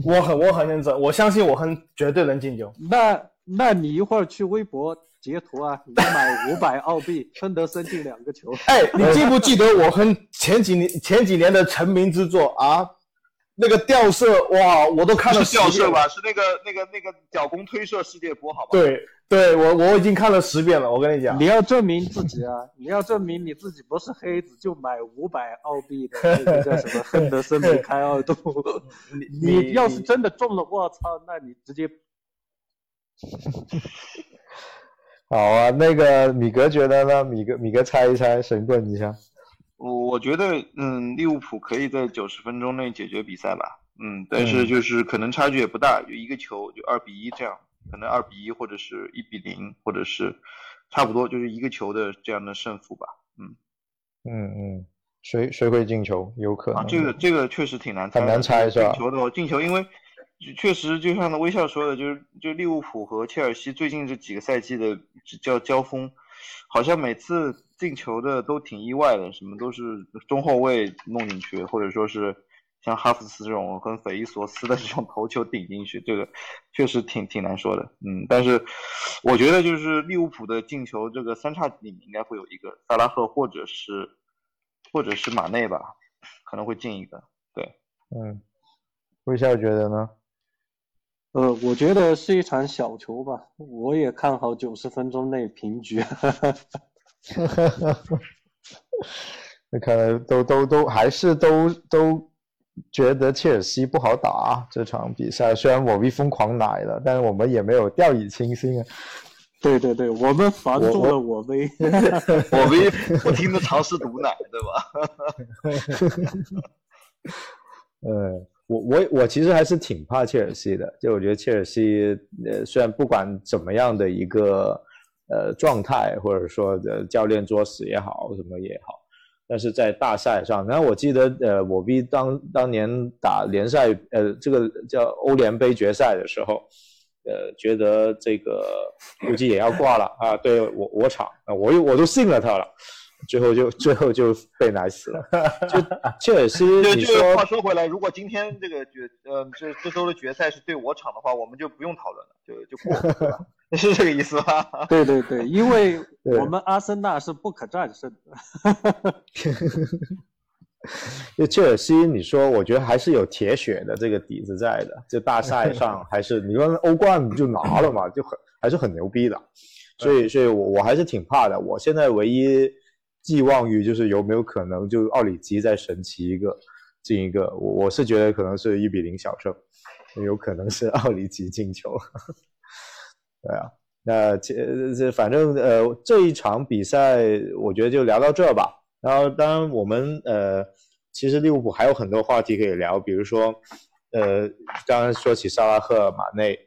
F: 我很我很认真，我相信我很绝对能进球。
D: 那那你一会儿去微博截图啊，你买五百澳币，亨德森进两个球。
F: 哎，你记不记得我很前几年前几年的成名之作啊？那个吊射哇，我都看了。
E: 是吊射吧？是那个那个那个角弓推射世界波，好吧？
F: 对。对我我已经看了十遍了，我跟你讲，
D: 你要证明自己啊，你要证明你自己不是黑子，就买五百澳币的那个叫什么亨德森梅开二度。你你要是真的中了，我操，那你直接。
A: 好啊，那个米格觉得呢？米格米格猜一猜，神棍一下。
E: 我我觉得，嗯，利物浦可以在九十分钟内解决比赛吧。嗯，但是就是可能差距也不大，就一个球，就二比一这样。可能二比一，或者是一比零，或者是差不多就是一个球的这样的胜负吧。
A: 嗯嗯嗯，谁谁会进球？有可能。
E: 这个这个确实挺难猜，
A: 很难猜是吧？
E: 进球的进球，因为确实就像那微笑说的，就是就利物浦和切尔西最近这几个赛季的叫交锋，好像每次进球的都挺意外的，什么都是中后卫弄进去，或者说是。像哈弗茨这种很匪夷所思的这种头球顶进去，这个确实挺挺难说的。嗯，但是我觉得就是利物浦的进球，这个三叉戟里面应该会有一个萨拉赫或者是或者是马内吧，可能会进一个。对，
A: 嗯，微笑觉得呢？
D: 呃，我觉得是一场小球吧，我也看好九十分钟内平局。
A: 那看来都都都还是都都。觉得切尔西不好打这场比赛，虽然我被疯狂奶了，但是我们也没有掉以轻心啊。
D: 对对对，我们防住了我威
E: 我威 不停的尝试毒奶，对
A: 吧？呃，我我我其实还是挺怕切尔西的，就我觉得切尔西呃，虽然不管怎么样的一个呃状态，或者说的教练作死也好，什么也好。但是在大赛上，然后我记得，呃，我 V 当当年打联赛，呃，这个叫欧联杯决赛的时候，呃，觉得这个估计也要挂了啊，对我我场，我又我都信了他了，最后就最后就被奶死了。就 切尔西，你说
E: 话说回来，如果今天这个决，呃，这这周的决赛是对我场的话，我们就不用讨论了，就就过。是这个意思吧？
D: 对对对，因为我们阿森纳是不可战胜的。
A: 就切尔西，你说，我觉得还是有铁血的这个底子在的。就大赛上，还是你说欧冠就拿了嘛，就很还是很牛逼的。所以，所以我我还是挺怕的。我现在唯一寄望于就是有没有可能，就奥里吉再神奇一个进一个。我我是觉得可能是一比零小胜。有可能是奥里吉进球。对啊，那这这反正呃这一场比赛我觉得就聊到这吧。然后当然我们呃其实利物浦还有很多话题可以聊，比如说呃刚刚说起萨拉赫、马内，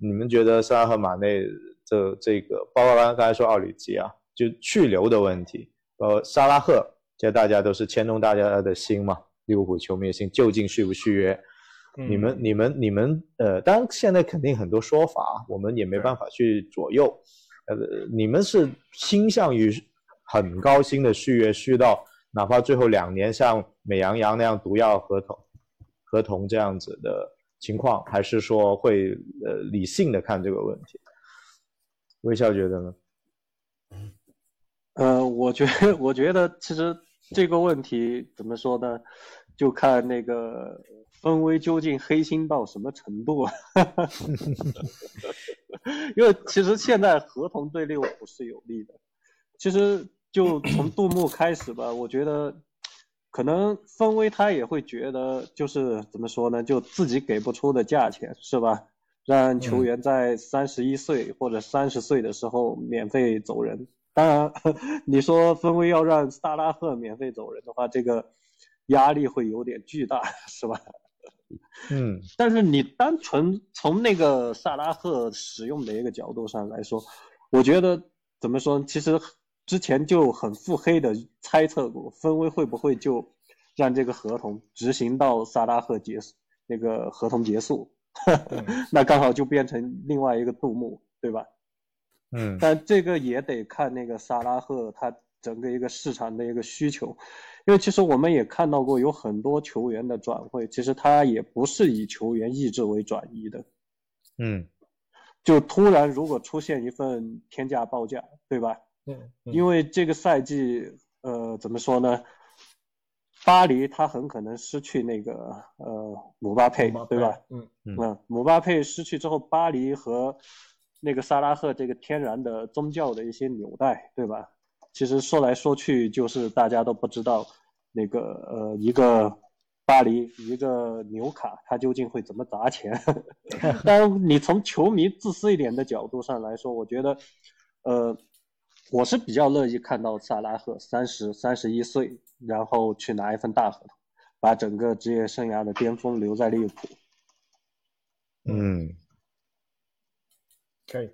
A: 你们觉得萨拉赫、马内这这个，包括刚刚才说奥里吉啊，就去留的问题，呃萨拉赫，这大家都是牵动大家的心嘛，利物浦球迷的心，究竟续不续约？你们、你们、你们，呃，当然现在肯定很多说法，我们也没办法去左右。呃，你们是倾向于很高薪的续约，续到哪怕最后两年像美羊羊那样毒药合同、合同这样子的情况，还是说会呃理性的看这个问题？微笑觉得呢？
D: 呃，我觉得，我觉得其实这个问题怎么说呢？就看那个。分威究竟黑心到什么程度？因为其实现在合同对利物浦是有利的。其实就从 杜牧开始吧，我觉得可能分威他也会觉得，就是怎么说呢，就自己给不出的价钱是吧？让球员在三十一岁或者三十岁的时候免费走人。当然，你说分威要让萨拉赫免费走人的话，这个压力会有点巨大，是吧？
A: 嗯，
D: 但是你单纯从那个萨拉赫使用的一个角度上来说，我觉得怎么说？其实之前就很腹黑的猜测过，分威会不会就让这个合同执行到萨拉赫结束那个合同结束，那刚好就变成另外一个杜牧，对吧？
A: 嗯，
D: 但这个也得看那个萨拉赫他整个一个市场的一个需求。因为其实我们也看到过有很多球员的转会，其实他也不是以球员意志为转移的，
A: 嗯，
D: 就突然如果出现一份天价报价，对吧？
F: 嗯，
D: 因为这个赛季，呃，怎么说呢？巴黎他很可能失去那个呃姆巴佩，对吧？
F: 嗯
D: 嗯，姆巴佩失去之后，巴黎和那个萨拉赫这个天然的宗教的一些纽带，对吧？其实说来说去，就是大家都不知道那个呃，一个巴黎，一个纽卡，他究竟会怎么砸钱。当然，你从球迷自私一点的角度上来说，我觉得，呃，我是比较乐意看到萨拉赫三十三十一岁，然后去拿一份大合同，把整个职业生涯的巅峰留在利物浦。
A: 嗯，
F: 可以，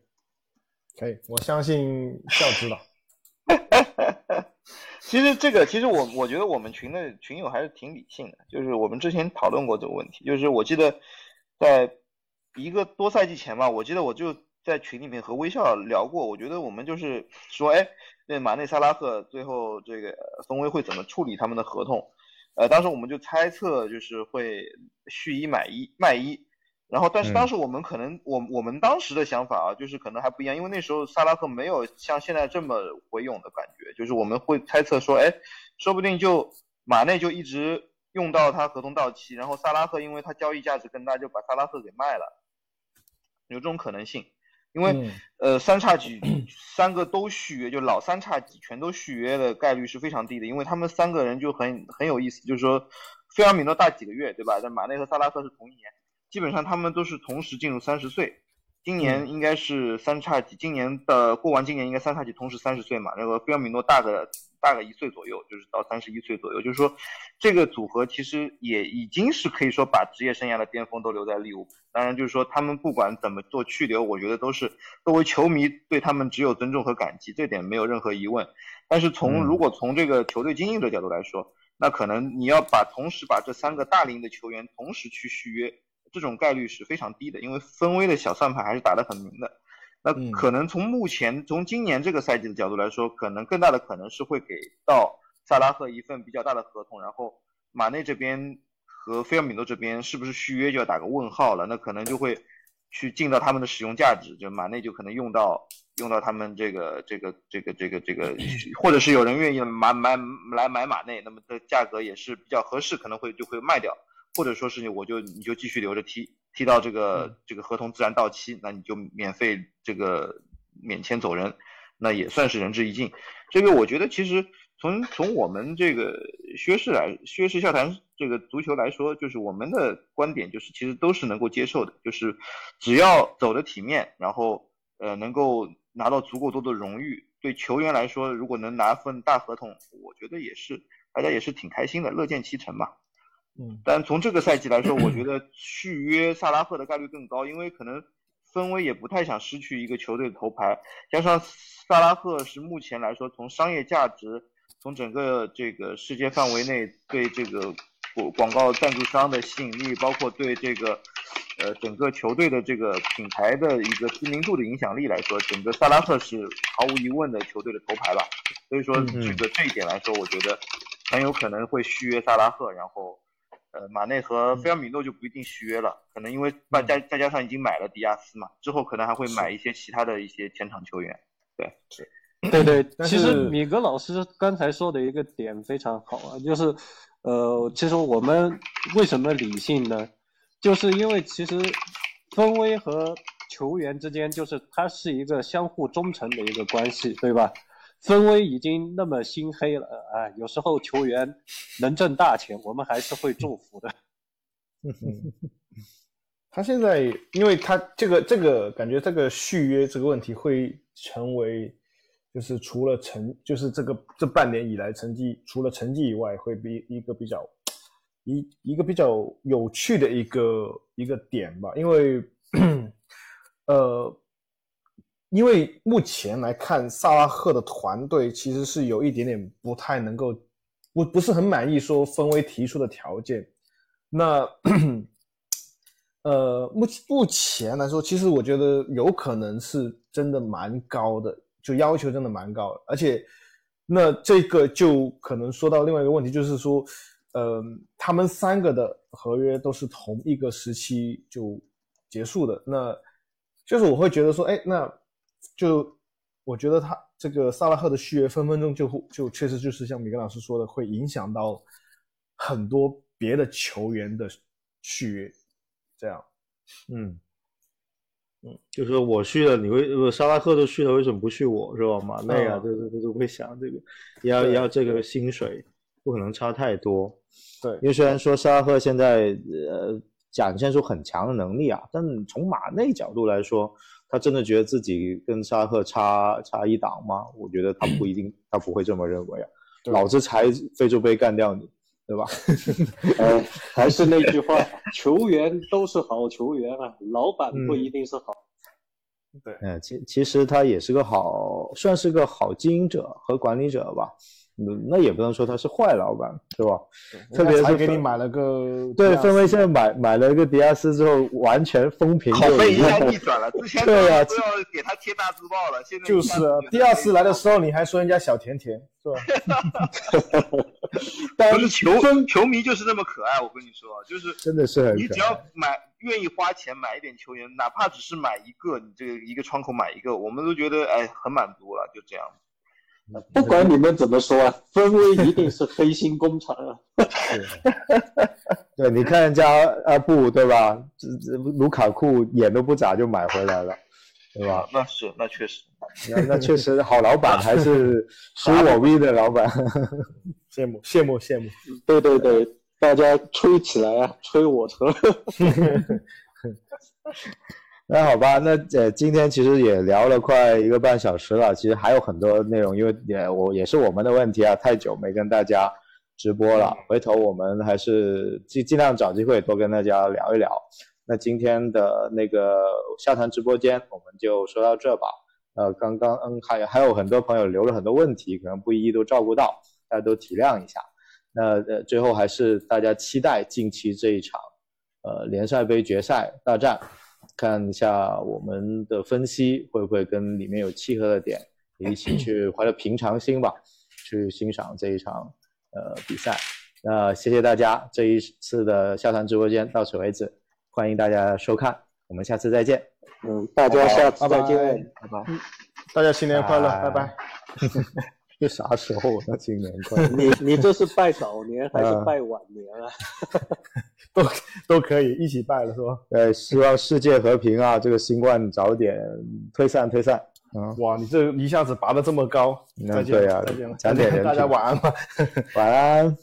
F: 可以，我相信教知道。
E: 其实这个，其实我我觉得我们群的群友还是挺理性的，就是我们之前讨论过这个问题，就是我记得在一个多赛季前吧，我记得我就在群里面和微笑聊过，我觉得我们就是说，哎，那马内、萨拉赫最后这个松威会怎么处理他们的合同？呃，当时我们就猜测就是会续一买一卖一。然后，但是当时我们可能，我我们当时的想法啊，就是可能还不一样，因为那时候萨拉赫没有像现在这么回勇的感觉，就是我们会猜测说，哎，说不定就马内就一直用到他合同到期，然后萨拉赫因为他交易价值更大，就把萨拉赫给卖了，有这种可能性，因为呃三叉戟三个都续约，就老三叉戟全都续约的概率是非常低的，因为他们三个人就很很有意思，就是说菲尔米诺大几个月，对吧？但马内和萨拉赫是同一年。基本上他们都是同时进入三十岁，今年应该是三叉戟，今年的过完今年应该三叉戟同时三十岁嘛，那个菲尔米诺大个大个一岁左右，就是到三十一岁左右，就是说这个组合其实也已经是可以说把职业生涯的巅峰都留在利物浦。当然就是说他们不管怎么做去留，我觉得都是作为球迷对他们只有尊重和感激，这点没有任何疑问。但是从如果从这个球队经营的角度来说，那可能你要把同时把这三个大龄的球员同时去续约。这种概率是非常低的，因为分威的小算盘还是打得很明的。那可能从目前从今年这个赛季的角度来说，可能更大的可能是会给到萨拉赫一份比较大的合同，然后马内这边和菲尔米诺这边是不是续约就要打个问号了？那可能就会去尽到他们的使用价值，就马内就可能用到用到他们这个这个这个这个这个，或者是有人愿意买买来买马内，那么的价格也是比较合适，可能会就会卖掉。或者说是你，我就你就继续留着踢，踢到这个这个合同自然到期，那你就免费这个免签走人，那也算是仁至义尽。这个我觉得其实从从我们这个薛氏来，薛氏笑谈这个足球来说，就是我们的观点就是其实都是能够接受的，就是只要走的体面，然后呃能够拿到足够多的荣誉，对球员来说，如果能拿份大合同，我觉得也是大家也是挺开心的，乐见其成嘛。
B: 嗯，
E: 但从这个赛季来说，我觉得续约萨拉赫的概率更高，因为可能分威也不太想失去一个球队的头牌，加上萨拉赫是目前来说从商业价值，从整个这个世界范围内对这个广广告赞助商的吸引力，包括对这个呃整个球队的这个品牌的一个知名度的影响力来说，整个萨拉赫是毫无疑问的球队的头牌吧。所以说这个这一点来说，我觉得很有可能会续约萨拉赫，然后。呃，马内和菲尔米诺就不一定续约了，可能因为再加再加上已经买了迪亚斯嘛，之后可能还会买一些其他的一些前场球员。对，
B: 是，
D: 对对。其实米格老师刚才说的一个点非常好啊，就是，呃，其实我们为什么理性呢？就是因为其实分威和球员之间，就是它是一个相互忠诚的一个关系，对吧？分威已经那么心黑了啊！有时候球员 能挣大钱，我们还是会祝福的。
B: 他现在，因为他这个这个感觉，这个续约这个问题会成为，就是除了成，就是这个这半年以来成绩，除了成绩以外，会比一个比较一一个比较有趣的一个一个点吧。因为，呃。因为目前来看，萨拉赫的团队其实是有一点点不太能够，不不是很满意说分威提出的条件。那，呃，目目前来说，其实我觉得有可能是真的蛮高的，就要求真的蛮高。而且，那这个就可能说到另外一个问题，就是说，呃，他们三个的合约都是同一个时期就结束的。那，就是我会觉得说，哎，那。就我觉得他这个萨拉赫的续约分分钟就就确实就是像米格老师说的，会影响到很多别的球员的续约，这样，
A: 嗯嗯，就是我续了，你会萨拉赫都续了，为什么不续我是吧？马内啊，就是都会想这个，要要这个薪水不可能差太多，
B: 对，
A: 因为虽然说萨拉赫现在呃展现出很强的能力啊，但从马内角度来说。他真的觉得自己跟沙赫差差一档吗？我觉得他不一定，他不会这么认为啊。老子才非洲杯干掉你，对吧？
D: 呃，还是那句话，球员都是好球员啊，老板不一定是好。
B: 对，
A: 嗯，其其实他也是个好，算是个好经营者和管理者吧。嗯，那也不能说他是坏老板，是吧？特别是
B: 给你买了个
A: 对，分威现在买买了一个迪亚斯之后，完全风评
E: 口碑一下逆转了。之前对啊，都要给他贴大字报了，现在
B: 就是第二次来的时候，你还说人家小甜甜，是吧？
E: 但是球球迷就是那么可爱，我跟你说，就是
A: 真的是
E: 你只要买愿意花钱买一点球员，哪怕只是买一个，你这个一个窗口买一个，我们都觉得哎很满足了，就这样。
D: 不管你们怎么说啊，分威一定是黑心工厂啊！
A: 对，你看人家阿布对吧？这这卢卡库眼都不眨就买回来了，对吧？
E: 那是，那确实，
A: 那那确实好老板还是 属我 V 的老板，
B: 羡慕羡慕羡慕！
D: 对对对，大家吹起来啊，吹我车！
A: 那好吧，那呃，今天其实也聊了快一个半小时了，其实还有很多内容，因为也我也是我们的问题啊，太久没跟大家直播了，回头我们还是尽尽量找机会多跟大家聊一聊。那今天的那个下谈直播间我们就说到这吧。呃，刚刚嗯还还有很多朋友留了很多问题，可能不一一都照顾到，大家都体谅一下。那呃，最后还是大家期待近期这一场呃联赛杯决赛大战。看一下我们的分析会不会跟里面有契合的点，一起去怀着平常心吧，去欣赏这一场呃比赛。那谢谢大家这一次的笑谈直播间到此为止，欢迎大家收看，我们下次再见。
D: 嗯，大家下次再见，
A: 拜拜。
B: 大家新年快乐，拜拜。
A: 这 啥时候那？新年快乐！
D: 你你这是拜早年还是拜晚年啊？
B: 都都可以一起拜了，是吧？
A: 呃，希望世界和平啊，这个新冠早点退散退散。嗯，
B: 哇，你这一下子拔得这么高，
A: 嗯
B: 再见，
A: 对啊
B: 再见了，
A: 讲点
B: 大家晚安吧。
A: 晚安。